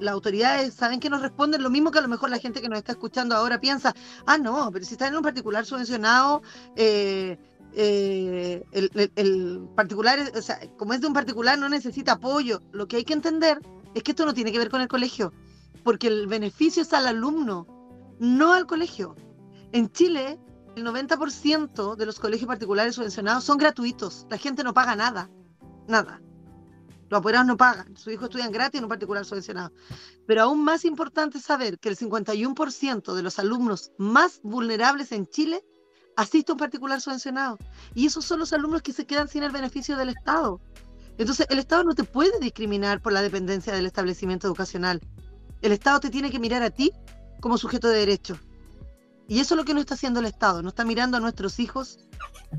las autoridades saben que nos responden lo mismo que a lo mejor la gente que nos está escuchando ahora piensa, ah, no, pero si está en un particular subvencionado, eh, eh, el, el, particular, o sea, como es de un particular, no necesita apoyo. Lo que hay que entender es que esto no tiene que ver con el colegio, porque el beneficio es al alumno, no al colegio. En Chile, el 90% de los colegios particulares subvencionados son gratuitos. La gente no paga nada. Nada. Los apoderados no pagan. Sus hijos estudian gratis en un particular subvencionado. Pero aún más importante es saber que el 51% de los alumnos más vulnerables en Chile asiste a un particular subvencionado. Y esos son los alumnos que se quedan sin el beneficio del Estado. Entonces, el Estado no te puede discriminar por la dependencia del establecimiento educacional. El Estado te tiene que mirar a ti como sujeto de derecho. Y eso es lo que no está haciendo el Estado, no está mirando a nuestros hijos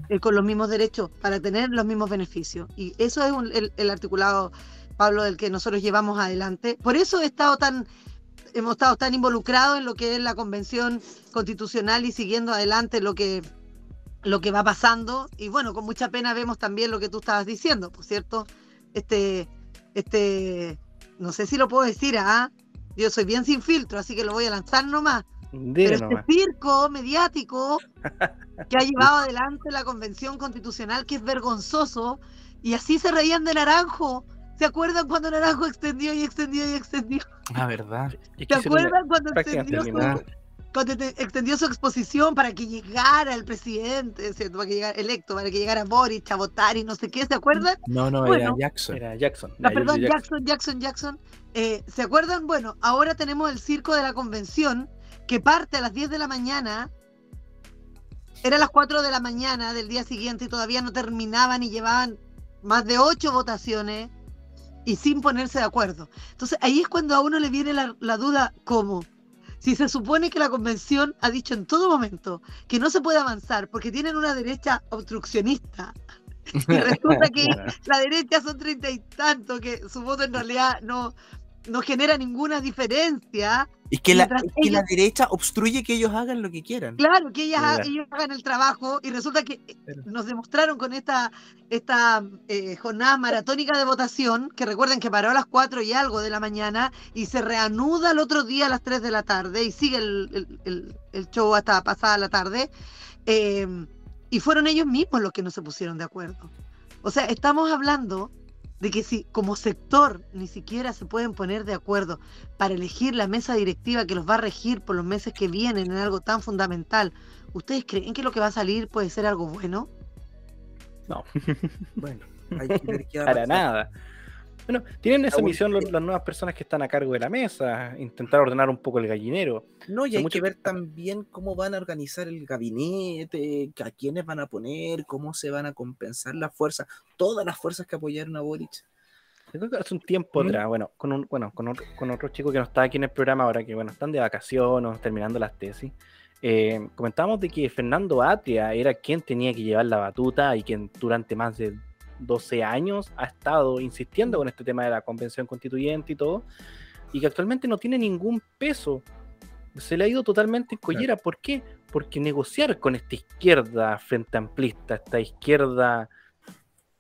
eh, con los mismos derechos para tener los mismos beneficios. Y eso es el, articulado, Pablo, del que nosotros llevamos adelante. Por eso he estado tan, hemos estado tan involucrados en lo que es la convención constitucional y siguiendo adelante lo que, lo que va pasando. Y bueno, con mucha pena vemos también lo que tú estabas diciendo, por cierto, este, este, no sé si lo puedo decir, ¿ah? Yo soy bien sin filtro, así que lo voy a lanzar nomás pero este circo mediático *laughs* que ha llevado adelante la convención constitucional, que es vergonzoso, y así se reían de Naranjo. ¿Se acuerdan cuando Naranjo extendió y extendió y extendió? La verdad. *laughs* ¿Se acuerdan cuando extendió, su, cuando extendió su exposición para que llegara el presidente, para que llegara electo, para que llegara Boris a votar y no sé qué? ¿Se acuerdan? No, no, era Jackson. Era Jackson. perdón, Jackson, Jackson, Jackson. Eh, ¿Se acuerdan? Bueno, ahora tenemos el circo de la convención que parte a las 10 de la mañana, era las 4 de la mañana del día siguiente y todavía no terminaban y llevaban más de 8 votaciones y sin ponerse de acuerdo. Entonces ahí es cuando a uno le viene la, duda, ¿cómo? Si se supone que la convención ha dicho en todo momento que no se puede avanzar porque tienen una derecha obstruccionista, y resulta que *laughs* la derecha son treinta y tanto, que su voto en realidad no, no genera ninguna diferencia. Es que, la, la, derecha obstruye que ellos hagan lo que quieran. Claro, que ellos hagan el trabajo y resulta que eh, nos demostraron con esta, esta eh, jornada maratónica de votación, que recuerden que paró a las 4 y algo de la mañana y se reanuda el otro día a las 3 de la tarde y sigue el, show hasta pasada la tarde. Em, y fueron ellos mismos los que no se pusieron de acuerdo. O sea, estamos hablando de que si como sector ni siquiera se pueden poner de acuerdo para elegir la mesa directiva que los va a regir por los meses que vienen en algo tan fundamental, ¿ustedes creen que lo que va a salir puede ser algo bueno? No. *laughs* bueno, hay que ver qué Para nada. Bueno, tienen esa misión las nuevas personas que están a cargo de la mesa, intentar ordenar un poco el gallinero. No, y hay que ver también cómo van a organizar el gabinete, a quiénes van a poner, cómo se van a compensar las fuerzas, todas las fuerzas que apoyaron a Boric. creo que hace un tiempo ¿Mm? atrás, bueno, con un, bueno, con otro, con otro chico que no está aquí en el programa ahora, que bueno, están de vacaciones, terminando las tesis. Eh, comentábamos de que Fernando Atria era quien tenía que llevar la batuta y quien durante más de 12 años ha estado insistiendo con este tema de la convención constituyente y todo, y que actualmente no tiene ningún peso. Se le ha ido totalmente en collera. ¿Por qué? Porque negociar con esta izquierda frente amplista, esta izquierda,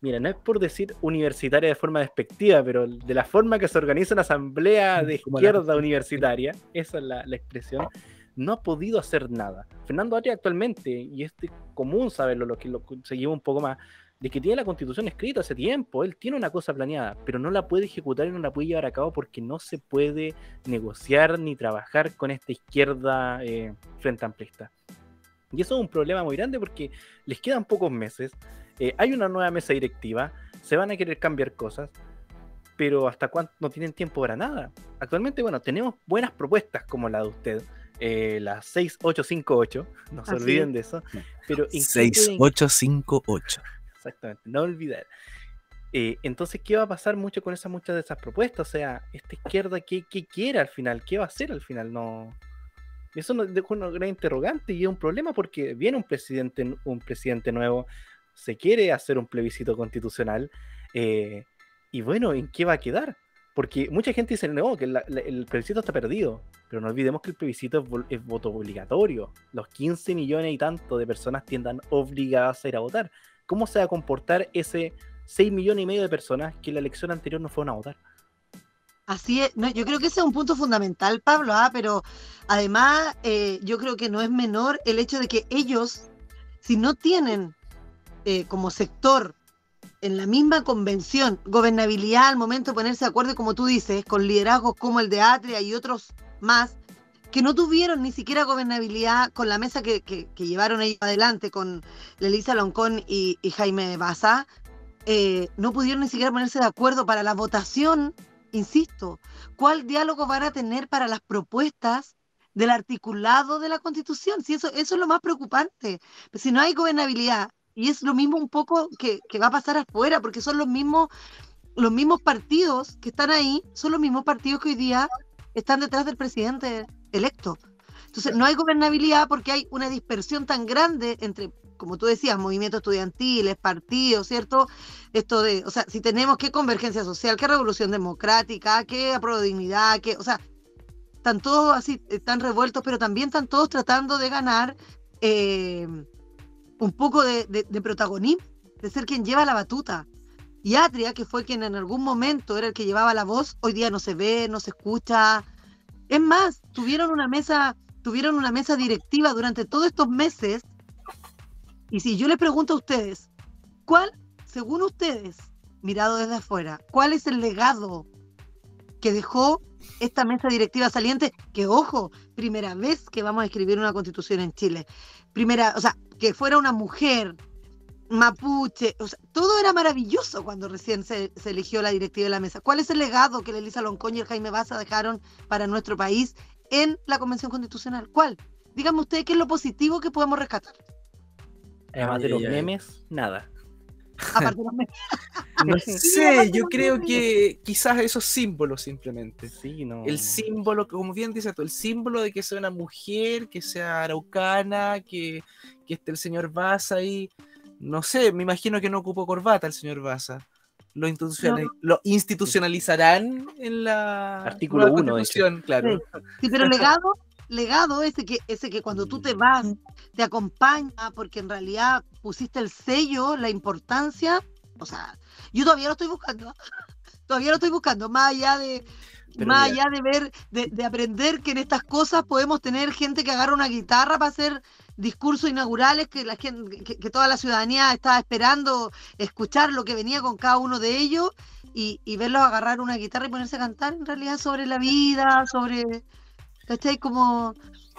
mira, no es por decir universitaria de forma despectiva, pero de la forma que se organiza una asamblea *laughs* de izquierda universitaria, esa es la, expresión, no ha podido hacer nada. Fernando Arias actualmente, y es común saberlo, lo que lo seguimos un poco más, de que tiene la constitución escrita hace tiempo, él tiene una cosa planeada, pero no la puede ejecutar y no la puede llevar a cabo porque no se puede negociar ni trabajar con esta izquierda eh, frente amplista. Y eso es un problema muy grande porque les quedan pocos meses, eh, hay una nueva mesa directiva, se van a querer cambiar cosas, pero hasta cuánto no tienen tiempo para nada. Actualmente, bueno, tenemos buenas propuestas como la de usted, eh, la 6858, *laughs* no se Así olviden de eso. Pero ¿en qué pueden- 6858. Exactamente, no olvidar. Eh, entonces, ¿qué va a pasar mucho con esas muchas de esas propuestas? O sea, esta izquierda, ¿qué, qué quiere al final? ¿Qué va a hacer al final? No. Eso nos deja una gran interrogante y es un problema porque viene un presidente, un presidente nuevo, se quiere hacer un plebiscito constitucional eh, y bueno, ¿en qué va a quedar? Porque mucha gente dice, no, que la- la- el plebiscito está perdido, pero no olvidemos que el plebiscito es, es voto obligatorio. Los 15 millones y tanto de personas tiendan obligadas a ir a votar. ¿Cómo se va a comportar ese 6 millones y medio de personas que en la elección anterior no fueron a votar? Así es, no, yo creo que ese es un punto fundamental, Pablo, ah, pero además eh, yo creo que no es menor el hecho de que ellos, si no tienen eh, como sector en la misma convención gobernabilidad al momento de ponerse de acuerdo, como tú dices, con liderazgos como el de Atria y otros más, que no tuvieron ni siquiera gobernabilidad con la mesa que, que- llevaron ellos adelante, con Elisa Loncón y, Jaime Baza, eh, no pudieron ni siquiera ponerse de acuerdo para la votación insisto, ¿cuál diálogo van a tener para las propuestas del articulado de la Constitución? Si eso, eso es lo más preocupante. Si no hay gobernabilidad, y es lo mismo un poco que, que va a pasar afuera, porque son los mismos, los mismos partidos que están ahí, son los mismos partidos que hoy día están detrás del presidente electo. Entonces, no hay gobernabilidad porque hay una dispersión tan grande entre, como tú decías, movimientos estudiantiles, partidos, ¿cierto? Esto de, o sea, si tenemos qué convergencia social, qué revolución democrática, qué apruebo dignidad, qué, o sea, están todos así, están revueltos, pero también están todos tratando de ganar eh, un poco de, de- de protagonismo, de ser quien lleva la batuta. Y Atria, que fue quien en algún momento era el que llevaba la voz, hoy día no se ve, no se escucha. Es más, tuvieron una mesa, tuvieron una mesa directiva durante todos estos meses. Y si yo les pregunto a ustedes, ¿cuál, según ustedes, mirado desde afuera, cuál es el legado que dejó esta mesa directiva saliente? Que ojo, primera vez que vamos a escribir una constitución en Chile. Primera, o sea, que fuera una mujer mapuche, o sea, todo era maravilloso cuando recién se, se eligió la directiva de la mesa. ¿Cuál es el legado que la Elisa Loncoño y el Jaime Baza dejaron para nuestro país en la Convención Constitucional? ¿Cuál? Díganme ustedes qué es lo positivo que podemos rescatar. Además de los memes, nada. Aparte de los memes. *laughs* No Sí, sé, yo creo que quizás esos símbolos simplemente. Sí, no. El símbolo, como bien dice tú, el símbolo de que sea una mujer, que sea araucana, que, que esté el señor Baza ahí. No sé, me imagino que no ocupó corbata el señor Baza. Lo, institucionali- lo institucionalizarán en la Artículo nueva uno, de hecho. Constitución, claro. Sí, pero legado, legado ese que, ese que cuando tú te vas te acompaña porque en realidad pusiste el sello, la importancia, o sea, yo todavía lo estoy buscando, *laughs* todavía lo estoy buscando, más allá de, Pero más mira. allá de ver, de, de aprender que en estas cosas podemos tener gente que agarra una guitarra para hacer discursos inaugurales que la gente, que, que toda la ciudadanía estaba esperando escuchar lo que venía con cada uno de ellos y, y verlos agarrar una guitarra y ponerse a cantar en realidad sobre la vida, sobre, ¿cachai? Como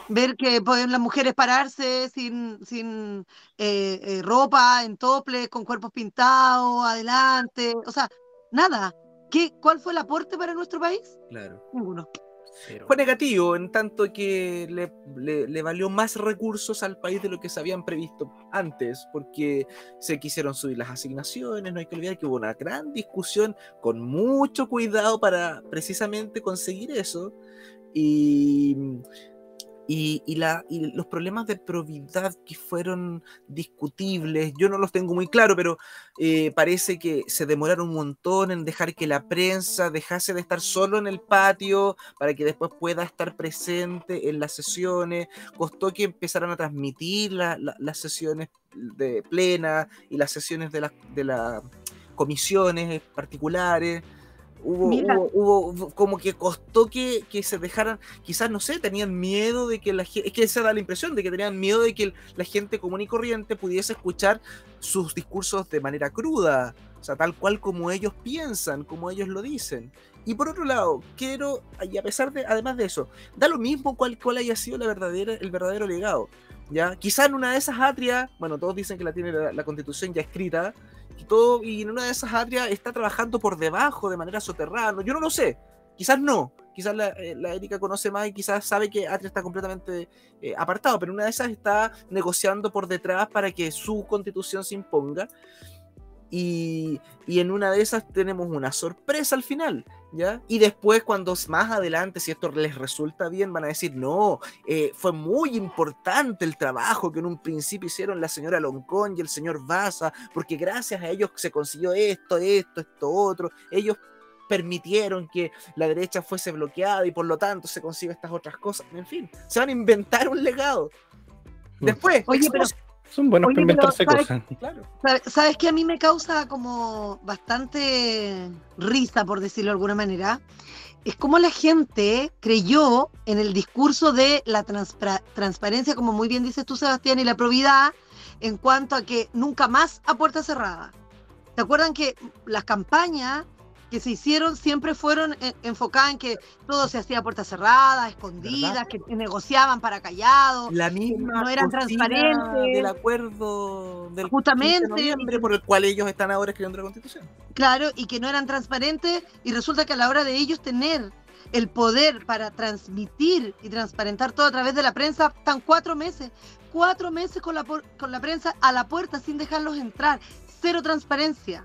ver que pueden las mujeres pararse sin, sin eh, eh, ropa, en toples, con cuerpos pintados, adelante, o sea, nada. ¿Qué, ¿Cuál fue el aporte para nuestro país? claro. Ninguno. Cero. Fue negativo, en tanto que le, le- le valió más recursos al país de lo que se habían previsto antes, porque se quisieron subir las asignaciones, no hay que olvidar que hubo una gran discusión con mucho cuidado para precisamente conseguir eso, y, y, los problemas de probidad que fueron discutibles, yo no los tengo muy claro, pero eh, parece que se demoraron un montón en dejar que la prensa dejase de estar solo en el patio para que después pueda estar presente en las sesiones. Costó que empezaran a transmitir la- la- las sesiones de plena y las sesiones de las comisiones particulares. Hubo, Mira. hubo- hubo- como que costó que, que se dejaran, quizás no sé, tenían miedo de que la gente, es que esa da la impresión de que tenían miedo de que la gente común y corriente pudiese escuchar sus discursos de manera cruda, o sea, tal cual como ellos piensan, como ellos lo dicen. Y por otro lado, quiero, y a pesar de, además de eso, da lo mismo cuál, cuál haya sido la verdadera, el verdadero legado. ¿ya? Quizá en una de esas atrias, bueno, todos dicen que la tiene la, la constitución ya escrita, y todo, y en una de esas Adria está trabajando por debajo de manera soterrada. Yo no lo sé, quizás no, quizás la, eh, la, Erika conoce más y quizás sabe que Atria está completamente eh, apartado, pero una de esas está negociando por detrás para que su constitución se imponga. Y, y, en una de esas tenemos una sorpresa al final, ¿ya? Y después, cuando más adelante, si esto les resulta bien, van a decir, no, eh, fue muy importante el trabajo que en un principio hicieron la señora Loncón y el señor Baza, porque gracias a ellos se consiguió esto, esto, esto, otro. Ellos permitieron que la derecha fuese bloqueada y por lo tanto se consigue estas otras cosas. En fin, se van a inventar un legado. Mm. Después, Oye, pero, son buenos para inventarse ¿sabes? cosas. *laughs* claro. ¿sabes, sabes que a mí me causa como bastante risa, por decirlo de alguna manera? Es como la gente creyó en el discurso de la transparencia, como muy bien dices tú, Sebastián, y la probidad en cuanto a que nunca más a puerta cerrada. ¿Te acuerdan que las campañas que se hicieron siempre fueron eh, enfocadas en que todo se hacía a puerta cerrada, escondidas, ¿Verdad? que negociaban para callados? La misma no eran transparentes. del acuerdo del 15 de Justamente, noviembre por el cual ellos están ahora escribiendo la constitución. Claro, y que no eran transparentes y resulta que a la hora de ellos tener el poder para transmitir y transparentar todo a través de la prensa, están cuatro meses, cuatro meses con la, con la prensa a la puerta sin dejarlos entrar, cero transparencia.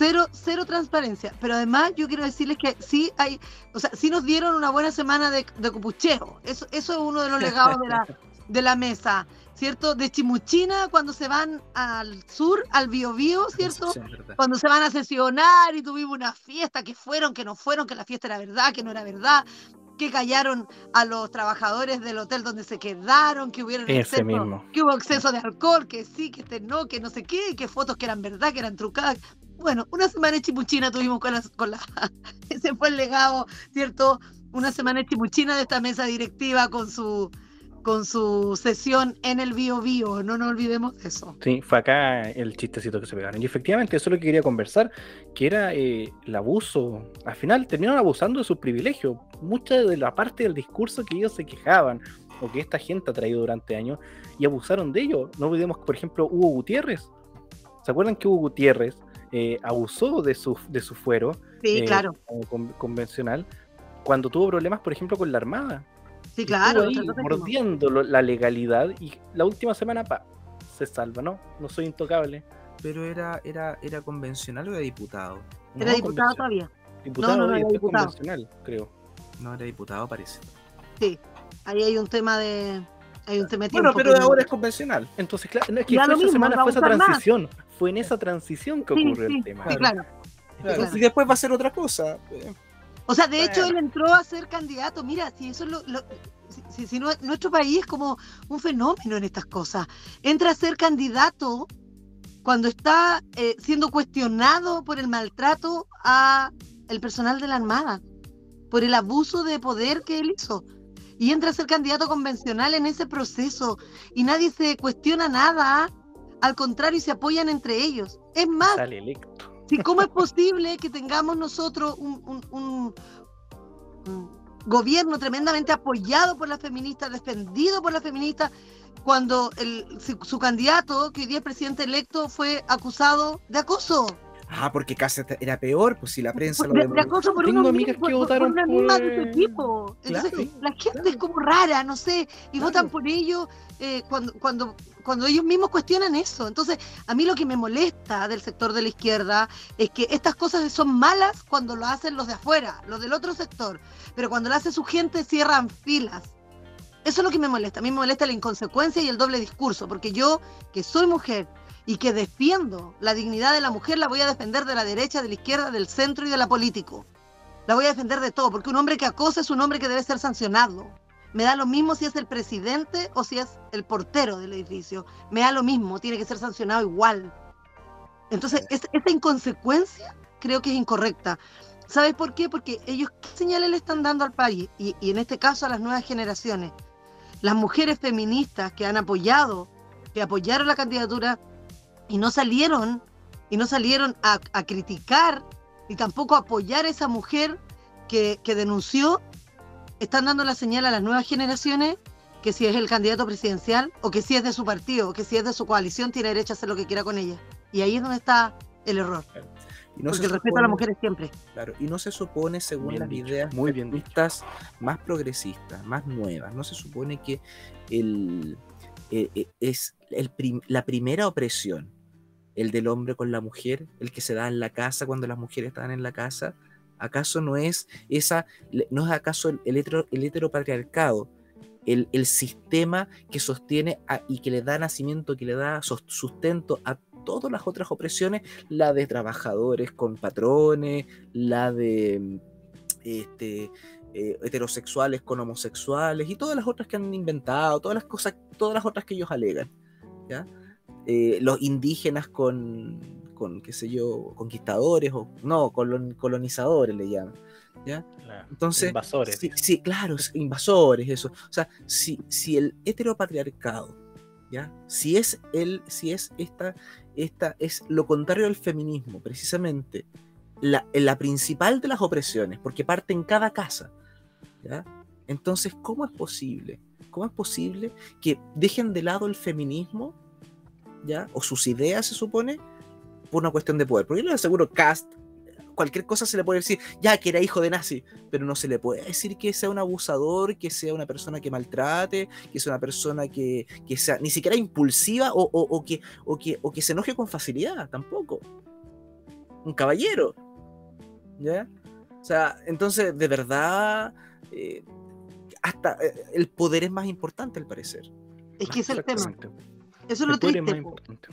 Cero, cero transparencia. Pero además yo quiero decirles que sí hay, o sea, sí nos dieron una buena semana de, de copucheo. Eso, eso es uno de los legados de la, *laughs* de la mesa, ¿cierto? De Chimuchina cuando se van al sur, al Biobío, ¿cierto? Sí, cuando se van a sesionar y tuvimos una fiesta, que fueron, que no fueron, que la fiesta era verdad, que no era verdad, que callaron a los trabajadores del hotel donde se quedaron, que hubieron exceso, mismo. que hubo exceso de alcohol, que sí, que este no, que no sé qué, que fotos que eran verdad, que eran trucadas. Bueno, una semana de chimuchina tuvimos con, las, con la... *laughs* Ese fue el legado, ¿cierto? Una semana de chimuchina de esta mesa directiva con su con su sesión en el Bio Bio, no nos olvidemos de eso. Sí, fue acá el chistecito que se pegaron. Y efectivamente, eso es lo que quería conversar, que era eh, el abuso. Al final terminaron abusando de sus privilegios. Mucha de la parte del discurso que ellos se quejaban, o que esta gente ha traído durante años, y abusaron de ello. No olvidemos, por ejemplo, Hugo Gutiérrez. ¿Se acuerdan que Hugo Gutiérrez eh, abusó de su, de su fuero Sí, eh, claro, con- convencional cuando tuvo problemas, por ejemplo, con la Armada? sí, claro. ahí mordiendo lo- la legalidad y la última semana pa, se salva, ¿no? No soy intocable. Pero era, era, era convencional o era diputado. Era No, diputado todavía. Diputado No, no, no, era diputado. convencional, creo. No era diputado, parece. Sí, ahí hay un tema de. Hay un tema de Bueno, pero que- ahora es convencional. Entonces, claro, no, es que Ya fue lo esa mismo, semana fue esa más. Fue en esa transición que Sí, ocurrió sí, el tema. Sí, claro. Claro. Y después va a ser otra cosa. Eh, O sea, de hecho, él entró a ser candidato. Mira, si eso es lo. lo- si, si- si no- nuestro país es como un fenómeno en estas cosas. Entra a ser candidato cuando está eh, siendo cuestionado por el maltrato a el personal de la Armada, por el abuso de poder que él hizo. Y entra a ser candidato convencional en ese proceso y nadie se cuestiona nada. Al contrario, se apoyan entre ellos. Es más, ¿cómo es *laughs* posible que tengamos nosotros un, un- un- un gobierno tremendamente apoyado por las feministas, defendido por las feministas, cuando el- su, su candidato, que hoy día es presidente electo, fue acusado de acoso? Ah, porque casi era peor, pues si la prensa lo De, de demostró. acoso por Tengo amigas que por- por votaron una misma por, de su equipo. Entonces, claro, la gente claro. es como rara, no sé, y Claro. votan por ellos eh, cuando, cuando, cuando ellos mismos cuestionan eso. Entonces, a mí lo que me molesta del sector de la izquierda es que estas cosas son malas cuando lo hacen los de afuera, los del otro sector, pero cuando lo hace su gente cierran filas. Eso es lo que me molesta. A mí me molesta la inconsecuencia y el doble discurso, porque yo, que soy mujer y que defiendo la dignidad de la mujer, la voy a defender de la derecha, de la izquierda, del centro y de la político. La voy a defender de todo, porque un hombre que acosa es un hombre que debe ser sancionado. Me da lo mismo si es el presidente o si es el portero del edificio. Me da lo mismo, tiene que ser sancionado igual. Entonces, es- esta inconsecuencia creo que es incorrecta. ¿Sabes por qué? Porque ellos, ¿qué señales le están dando al país? Y, y en este caso a las nuevas generaciones. Las mujeres feministas que han apoyado, que apoyaron la candidatura y no salieron, y no salieron a, a criticar y tampoco a apoyar a esa mujer que, que denunció, están dando la señal a las nuevas generaciones que si es el candidato presidencial o que si es de su partido o que si es de su coalición tiene derecho a hacer lo que quiera con ella. Y ahí es donde está el error. Y no Porque se el respeto a las supone- mujeres siempre. Claro, y no se supone, según Bien las dicho, ideas muy bien feministas más progresistas, más nuevas, no se supone que el, eh, eh, es el prim- la primera opresión, el del hombre con la mujer, el que se da en la casa cuando las mujeres están en la casa, ¿acaso no es esa, no es acaso el, hetero- el heteropatriarcado? El, el sistema que sostiene y que le da nacimiento, que le da sustento a todas las otras opresiones la de trabajadores con patrones, la de este, eh, heterosexuales con homosexuales y todas las otras que han inventado, todas las cosas, todas las otras que ellos alegan. ¿ya? Eh, los indígenas con, con, qué sé yo, conquistadores o no, colon- colonizadores le llaman. ¿ya? Entonces, Invasores. Sí, sí, claro, es- invasores, eso. O sea, si, si el heteropatriarcado, ¿ya? Si es el, si es esta, esta, es lo contrario al feminismo, precisamente, la, la principal de las opresiones, porque parte en cada casa, ¿ya? Entonces, ¿cómo es posible? ¿Cómo es posible que dejen de lado el feminismo, ¿ya? O sus ideas, se supone, por una cuestión de poder? Porque yo les aseguro, Cast, cualquier cosa se le puede decir, ya que era hijo de nazi, pero no se le puede decir que sea un abusador, que sea una persona que maltrate, que sea una persona que, que sea ni siquiera impulsiva o, o- o que, o, que, o que se enoje con facilidad, tampoco. Un caballero. ¿Ya? O sea, entonces, de verdad, eh, hasta eh, el poder es más importante al parecer. Es que es el tema. Eso es lo es triste. importante.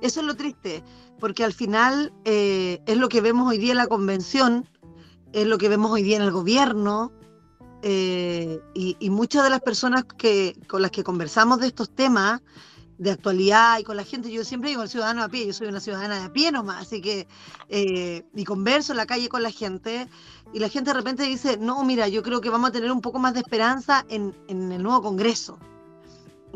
Eso es lo triste, porque al final eh, es lo que vemos hoy día en la convención, es lo que vemos hoy día en el gobierno, eh, y, y muchas de las personas que, con las que conversamos de estos temas de actualidad y con la gente, yo siempre digo el ciudadano a pie, yo soy una ciudadana de a pie nomás, así que, eh, y converso en la calle con la gente, y la gente de repente dice, no, mira, yo creo que vamos a tener un poco más de esperanza en, en el nuevo Congreso,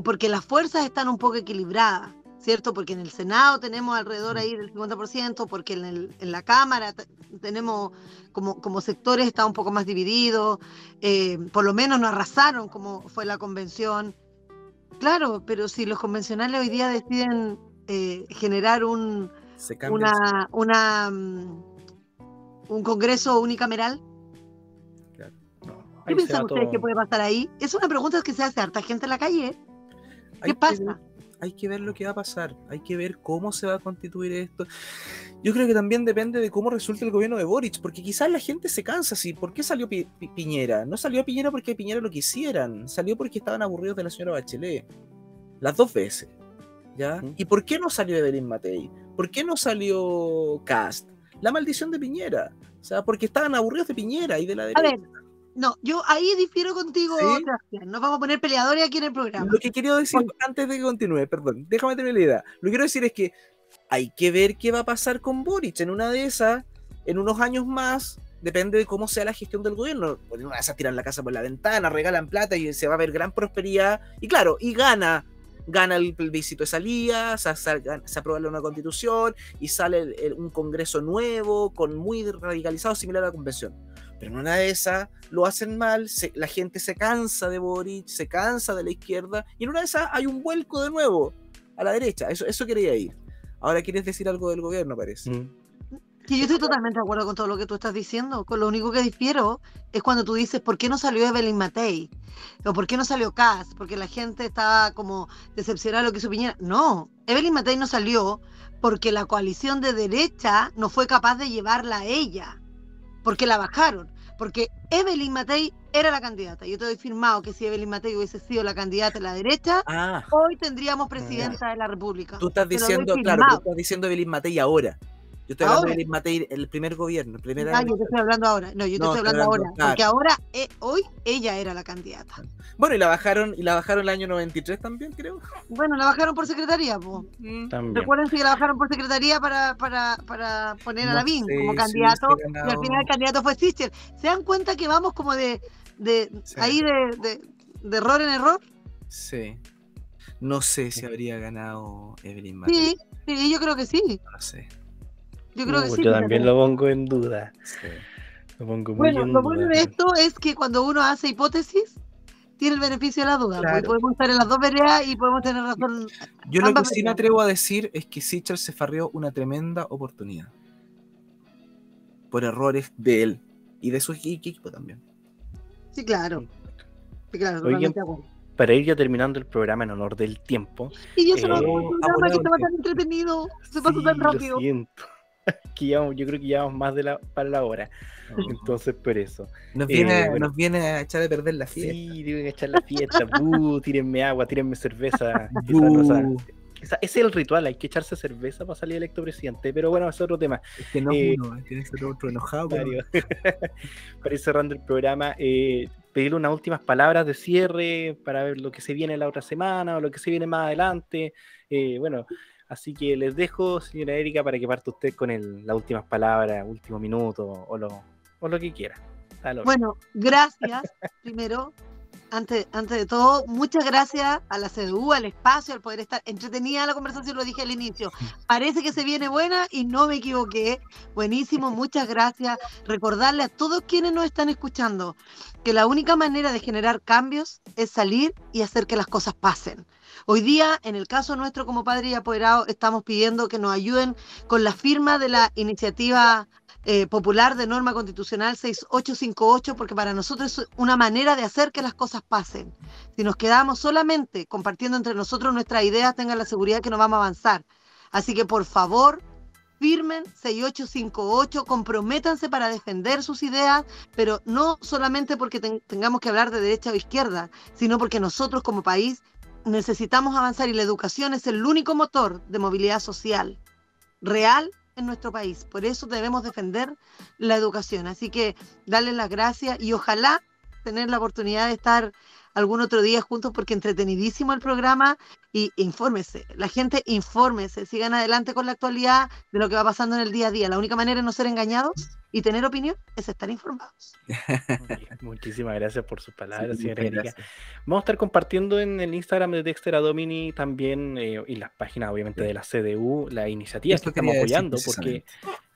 porque las fuerzas están un poco equilibradas. ¿cierto? Porque en el Senado tenemos alrededor ahí del 50%, porque en, el- en la Cámara te- tenemos como, como sectores está un poco más dividido, eh, por lo menos no arrasaron como fue la convención. Claro, pero si los convencionales hoy día deciden eh, generar un, una, una, mm, un congreso unicameral, No, ¿qué piensan ustedes todo- que puede pasar ahí? Es una pregunta que se hace a harta gente en la calle. ¿eh? Hay ¿Qué que pasa? ver- hay que ver lo que va a pasar, hay que ver cómo se va a constituir esto. Yo creo que también depende de cómo resulte el gobierno de Boric, porque quizás la gente se cansa así. ¿Por qué salió Pi- Pi- Piñera? No salió Piñera porque Piñera lo quisieran, salió porque estaban aburridos de la señora Bachelet. Las dos veces. ¿Ya? ¿Y por qué no salió Evelyn Matei? ¿Por qué no salió Cast? La maldición de Piñera. O sea, porque estaban aburridos de Piñera y de la A derecha. ver, no, yo ahí difiero contigo, ¿Sí? Sebastián. Nos vamos a poner peleadores aquí en el programa. Lo que quiero decir Oye. antes de que continúe, perdón, déjame tener la idea. Lo que quiero decir es que hay que ver qué va a pasar con Boric en una de esas, en unos años más, depende de cómo sea la gestión del gobierno. Pues En una de esas tiran la casa por la ventana, regalan plata y se va a ver gran prosperidad. Y claro, y gana, gana el plebiscito de salida, se, se- se aprueba nueva constitución y sale el- el- un congreso nuevo, con muy radicalizado, similar a la convención. Pero en una de esas lo hacen mal, se- la gente se cansa de Boric, se cansa de la izquierda, y en una de esas hay un vuelco de nuevo a la derecha. Eso, eso quería ir. Ahora quieres decir algo del gobierno, parece. Mm. Sí, yo estoy totalmente de acuerdo con todo lo que tú estás diciendo. Con lo único que difiero es cuando tú dices, ¿por qué no salió Evelyn Matei? ¿O por qué no salió Cass? Porque la gente estaba como decepcionada de lo que hizo Piñera. No, Evelyn Matei no salió porque la coalición de derecha no fue capaz de llevarla a ella. Porque la bajaron. Porque Evelyn Matei era la candidata. Yo te doy firmado que si Evelyn Matei hubiese sido la candidata a la derecha, Ah, hoy tendríamos presidenta de la República. tú estás Te diciendo, claro, tú estás diciendo Evelyn Matei ahora. Yo estoy hablando Ahora. de Evelyn Matei, el primer gobierno, el primer Ah, año. yo te estoy hablando ahora. No, yo te No, estoy hablando hablando, ahora. claro. Porque ahora, eh, hoy, ella era la candidata. Bueno, y la bajaron, y la bajaron el año 93 también, creo. Bueno, la bajaron por secretaría, po. Mm. También. Recuerden que la bajaron por secretaría para, para, para poner a No Lavín sé como candidato. Y al final el candidato fue Sister. ¿Se dan cuenta que vamos como de, de Sí. ahí de, de- de error en error? Sí. No sé si habría ganado Evelyn Matei. Sí, sí, yo creo que sí. No sé. Yo creo que Uh, sí. yo también lo pongo en duda. Sí. Lo pongo muy Bueno, en lo bueno duda. de esto es que cuando uno hace hipótesis, tiene el beneficio de la duda. Claro. Pues podemos estar en las dos veredas y podemos tener razón. Yo lo que sí me atrevo a decir es que Sichel se farreó una tremenda oportunidad. Por errores de él y de su equi- equipo también. Sí, claro. Sí, claro, acuerdo. Para ir ya terminando el programa en honor del tiempo, Y yo se lo eh, hago un programa que estaba el tan entretenido. Se pasó Sí, tan lo rápido. siento. *laughs* Que llevamos- yo creo que llevamos más de la para la hora. Entonces, por eso. Nos Eh, viene, bueno. nos viene a echar a perder la fiesta. Sí, deben echar la fiesta. *laughs* Buh, tírenme agua, tírenme cerveza. *laughs* Ese es el ritual, hay que echarse cerveza para salir electo presidente. Pero bueno, es otro tema. es que no eh, uno, que tiene que ser otro enojado. pero- para ir cerrando el programa, eh, pedirle unas últimas palabras de cierre para ver lo que se viene la otra semana o lo que se viene más adelante. Eh, bueno, así que les dejo, señora Erika, para que parte usted con el, las últimas palabras, último minuto o lo, o lo que quiera. Lo- Bueno, gracias. *laughs* Primero, antes, antes de todo, muchas gracias a la CDU, al espacio, al poder estar entretenida la conversación, lo dije al inicio. Parece que se viene buena y no me equivoqué. Buenísimo, *laughs* muchas gracias. Recordarle a todos quienes nos están escuchando que la única manera de generar cambios es salir y hacer que las cosas pasen. Hoy día, en el caso nuestro como padre y apoderado, estamos pidiendo que nos ayuden con la firma de la iniciativa eh, popular de norma constitucional 6858, porque para nosotros es una manera de hacer que las cosas pasen. Si nos quedamos solamente compartiendo entre nosotros nuestras ideas, tengan la seguridad que no vamos a avanzar. Así que por favor, firmen 6858, comprométanse para defender sus ideas, pero no solamente porque ten- tengamos que hablar de derecha o izquierda, sino porque nosotros como país necesitamos avanzar y la educación es el único motor de movilidad social real en nuestro país. Por eso debemos defender la educación. Así que darles las gracias y ojalá tener la oportunidad de estar algún otro día juntos porque entretenidísimo el programa y infórmese. La gente infórmese, sigan adelante con la actualidad de lo que va pasando en el día a día. La única manera de no ser engañados y tener opinión es estar informados. *laughs* Muchísimas gracias por sus palabras, Sí, señora Erika. Vamos a estar compartiendo en el Instagram de Dexter Domini también eh, y las páginas obviamente de la CDU, las iniciativas Esto que estamos apoyando, porque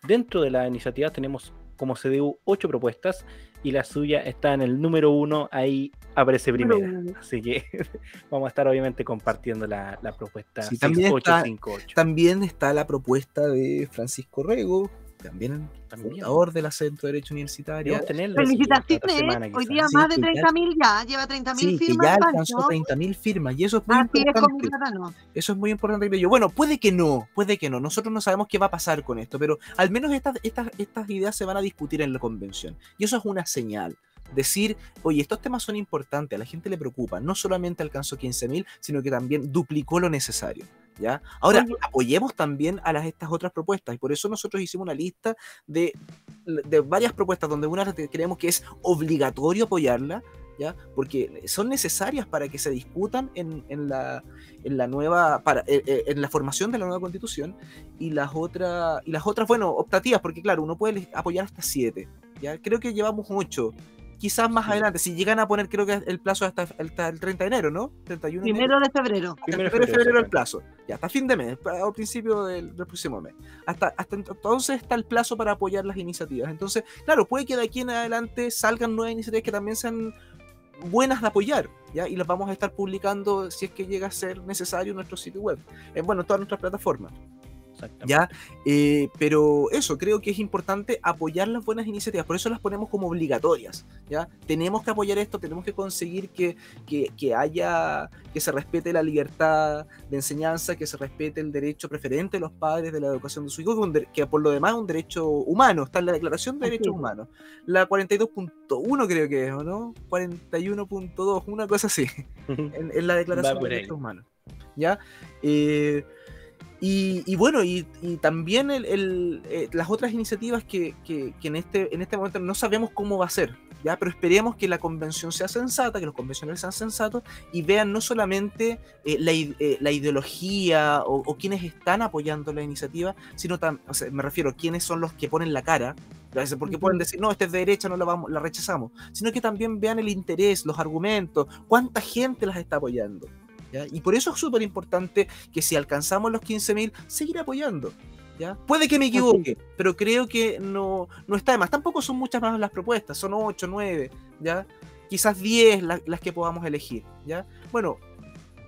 dentro de la iniciativa tenemos como CDU ocho propuestas y la suya está en el número uno, ahí aparece primera. Así que *laughs* vamos a estar obviamente compartiendo la, la propuesta Sí, también está- 6858. También está la propuesta de Francisco Rego, también También. fundador de la Centro de Derecho Universitario. Felicitaciones, hoy día Sí, más de que ya- 30.000 ya, lleva 30.000 Sí, que firmas. ya Pancho. alcanzó 30.000 firmas y eso es muy Así importante. Eso es muy importante, yo. Bueno, puede que no, puede que no. Nosotros no sabemos qué va a pasar con esto, pero al menos estas, estas, estas ideas se van a discutir en la convención. Y eso es una señal. Decir, oye, estos temas son importantes, a la gente le preocupa. No solamente alcanzó 15.000, sino que también duplicó lo necesario. ¿Ya? Ahora, Oye. apoyemos también a las, estas otras propuestas. Y por eso nosotros hicimos una lista de, de varias propuestas donde una creemos que es obligatorio apoyarla. ¿Ya? Porque son necesarias para que se discutan en, en la, en la nueva para, eh, eh, en la formación de la nueva constitución y las otras y las otras bueno optativas porque claro uno puede apoyar hasta siete ya creo que llevamos ocho quizás más Sí. adelante si llegan a poner creo que el plazo hasta, hasta el 30 de enero no 31 de enero. Primero de febrero. Primero de febrero, el plazo ya hasta fin de mes al principio del, del próximo mes hasta hasta ent- entonces está el plazo para apoyar las iniciativas entonces claro puede que de aquí en adelante salgan nuevas iniciativas que también sean buenas de apoyar, ¿ya? Y las vamos a estar publicando si es que llega a ser necesario en nuestro sitio web, en, bueno, en todas nuestras plataformas. ¿Ya? Eh, pero eso, creo que es importante apoyar las buenas iniciativas, por eso las ponemos como obligatorias, ¿ya? Tenemos que apoyar esto, tenemos que conseguir que, que, que haya, que se respete la libertad de enseñanza, que se respete el derecho preferente de los padres de la educación de su hijo, que, por lo demás es un derecho humano, está en la Declaración de Derechos. Humanos. La 42.1 creo que es, ¿o no? 41.2, una cosa así en, en la Declaración de. Derechos Humanos. ¿Ya? Eh, y, y bueno, y, y también el- el, eh, las otras iniciativas que, que- que en, este, en este momento no sabemos cómo va a ser, ¿ya? Pero esperemos que la convención sea sensata, que los convencionales sean sensatos y vean no solamente eh, la, eh, la ideología o, o quienes están apoyando la iniciativa, sino también, o sea, me refiero a quiénes son los que ponen la cara, porque pueden decir, no, este es de derecha, no la, vamos, la rechazamos, sino que también vean el interés, los argumentos, cuánta gente las está apoyando. ¿Ya? Y por eso es súper importante que si alcanzamos los 15.000, seguir apoyando. ¿ya? Puede que me equivoque, pero creo que no, no está de más. Tampoco son muchas más las propuestas, son 8, 9, ¿ya? quizás 10 las que podamos elegir, ¿ya? Bueno,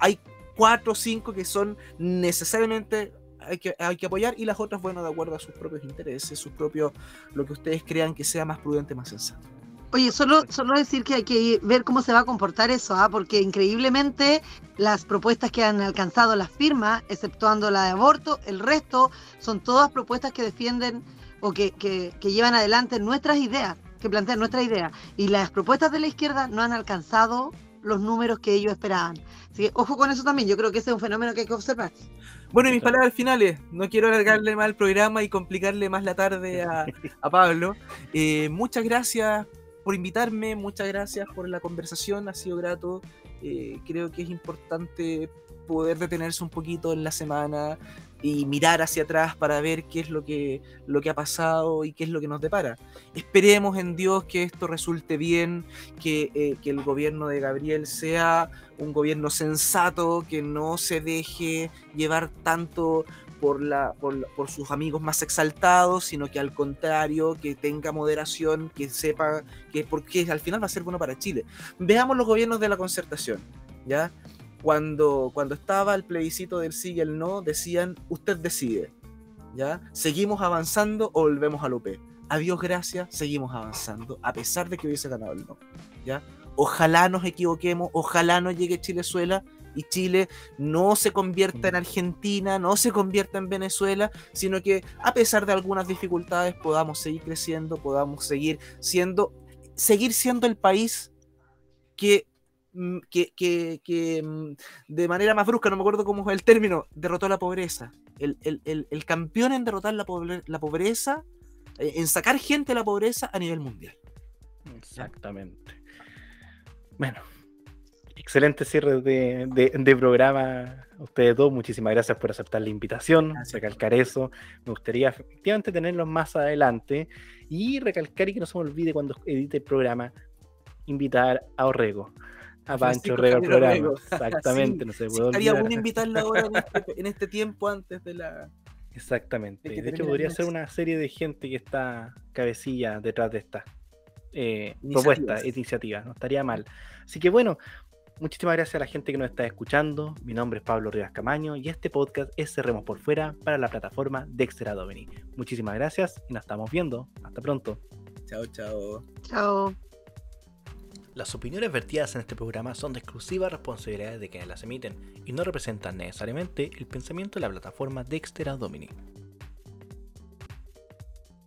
hay 4 o 5 que son necesariamente hay que, hay que apoyar y las otras, bueno, de acuerdo a sus propios intereses, sus propios, lo que ustedes crean que sea más prudente, más sensato. Oye, solo, solo decir que hay que ver cómo se va a comportar eso, ¿ah? porque increíblemente las propuestas que han alcanzado las firmas, exceptuando la de aborto, el resto son todas propuestas que defienden o que, que, que llevan adelante nuestras ideas, que plantean nuestras ideas. Y las propuestas de la izquierda no han alcanzado los números que ellos esperaban. Así que ojo con eso también, yo creo que ese es un fenómeno que hay que observar. Bueno, y mis palabras finales, no quiero alargarle más el programa y complicarle más la tarde a, Pablo. Eh, muchas gracias por invitarme, muchas gracias por la conversación, ha sido grato. Eh, creo que es importante poder detenerse un poquito en la semana, y mirar hacia atrás para ver qué es lo que, lo que ha pasado y qué es lo que nos depara. Esperemos en Dios que esto resulte bien, que, eh, que el gobierno de Gabriel sea un gobierno sensato, que no se deje llevar tanto por, la, por, por, sus amigos más exaltados, sino que al contrario, que tenga moderación, que sepa que porque al final va a ser bueno para Chile. Veamos los gobiernos de la concertación, ¿ya? cuando, cuando estaba el plebiscito del sí y el no, decían, usted decide, ¿ya? ¿Seguimos avanzando o volvemos al UP? A Dios gracias, seguimos avanzando, a pesar de que hubiese ganado el no, ¿ya? Ojalá nos equivoquemos, ojalá no llegue Chilezuela y Chile no se convierta en Argentina, no se convierta en Venezuela, sino que a pesar de algunas dificultades podamos seguir creciendo, podamos seguir siendo, seguir siendo el país que Mm, que, mm, de manera más brusca, no me acuerdo cómo fue el término, derrotó la pobreza. El, campeón en derrotar la, la pobreza, eh, en sacar gente de la pobreza a nivel mundial. Exactamente. Bueno, excelente cierre de, programa. ustedes dos, muchísimas gracias por aceptar la invitación, recalcar eso. Me gustaría efectivamente tenerlos más adelante y recalcar y que no se me olvide cuando edite el programa, invitar a Orrego a Pancho Rego programa. *laughs* Exactamente, no se puede olvidar. Estaría bueno invitarla ahora este, *laughs* en este, tiempo antes de la. Exactamente. De, hecho, podría ser una serie de gente que está cabecilla detrás de esta eh, propuesta, iniciativa. No estaría mal. Así que bueno, muchísimas gracias a la gente que nos está escuchando. Mi nombre es Pablo Rivas Camaño y este podcast es Cerremos por Fuera para la plataforma Dexter Domini. Muchísimas gracias y nos estamos viendo. Hasta pronto. Chao, chao. Chao. Las opiniones vertidas en este programa son de exclusiva responsabilidad de quienes las emiten y no representan necesariamente el pensamiento de la plataforma Dexter Domini.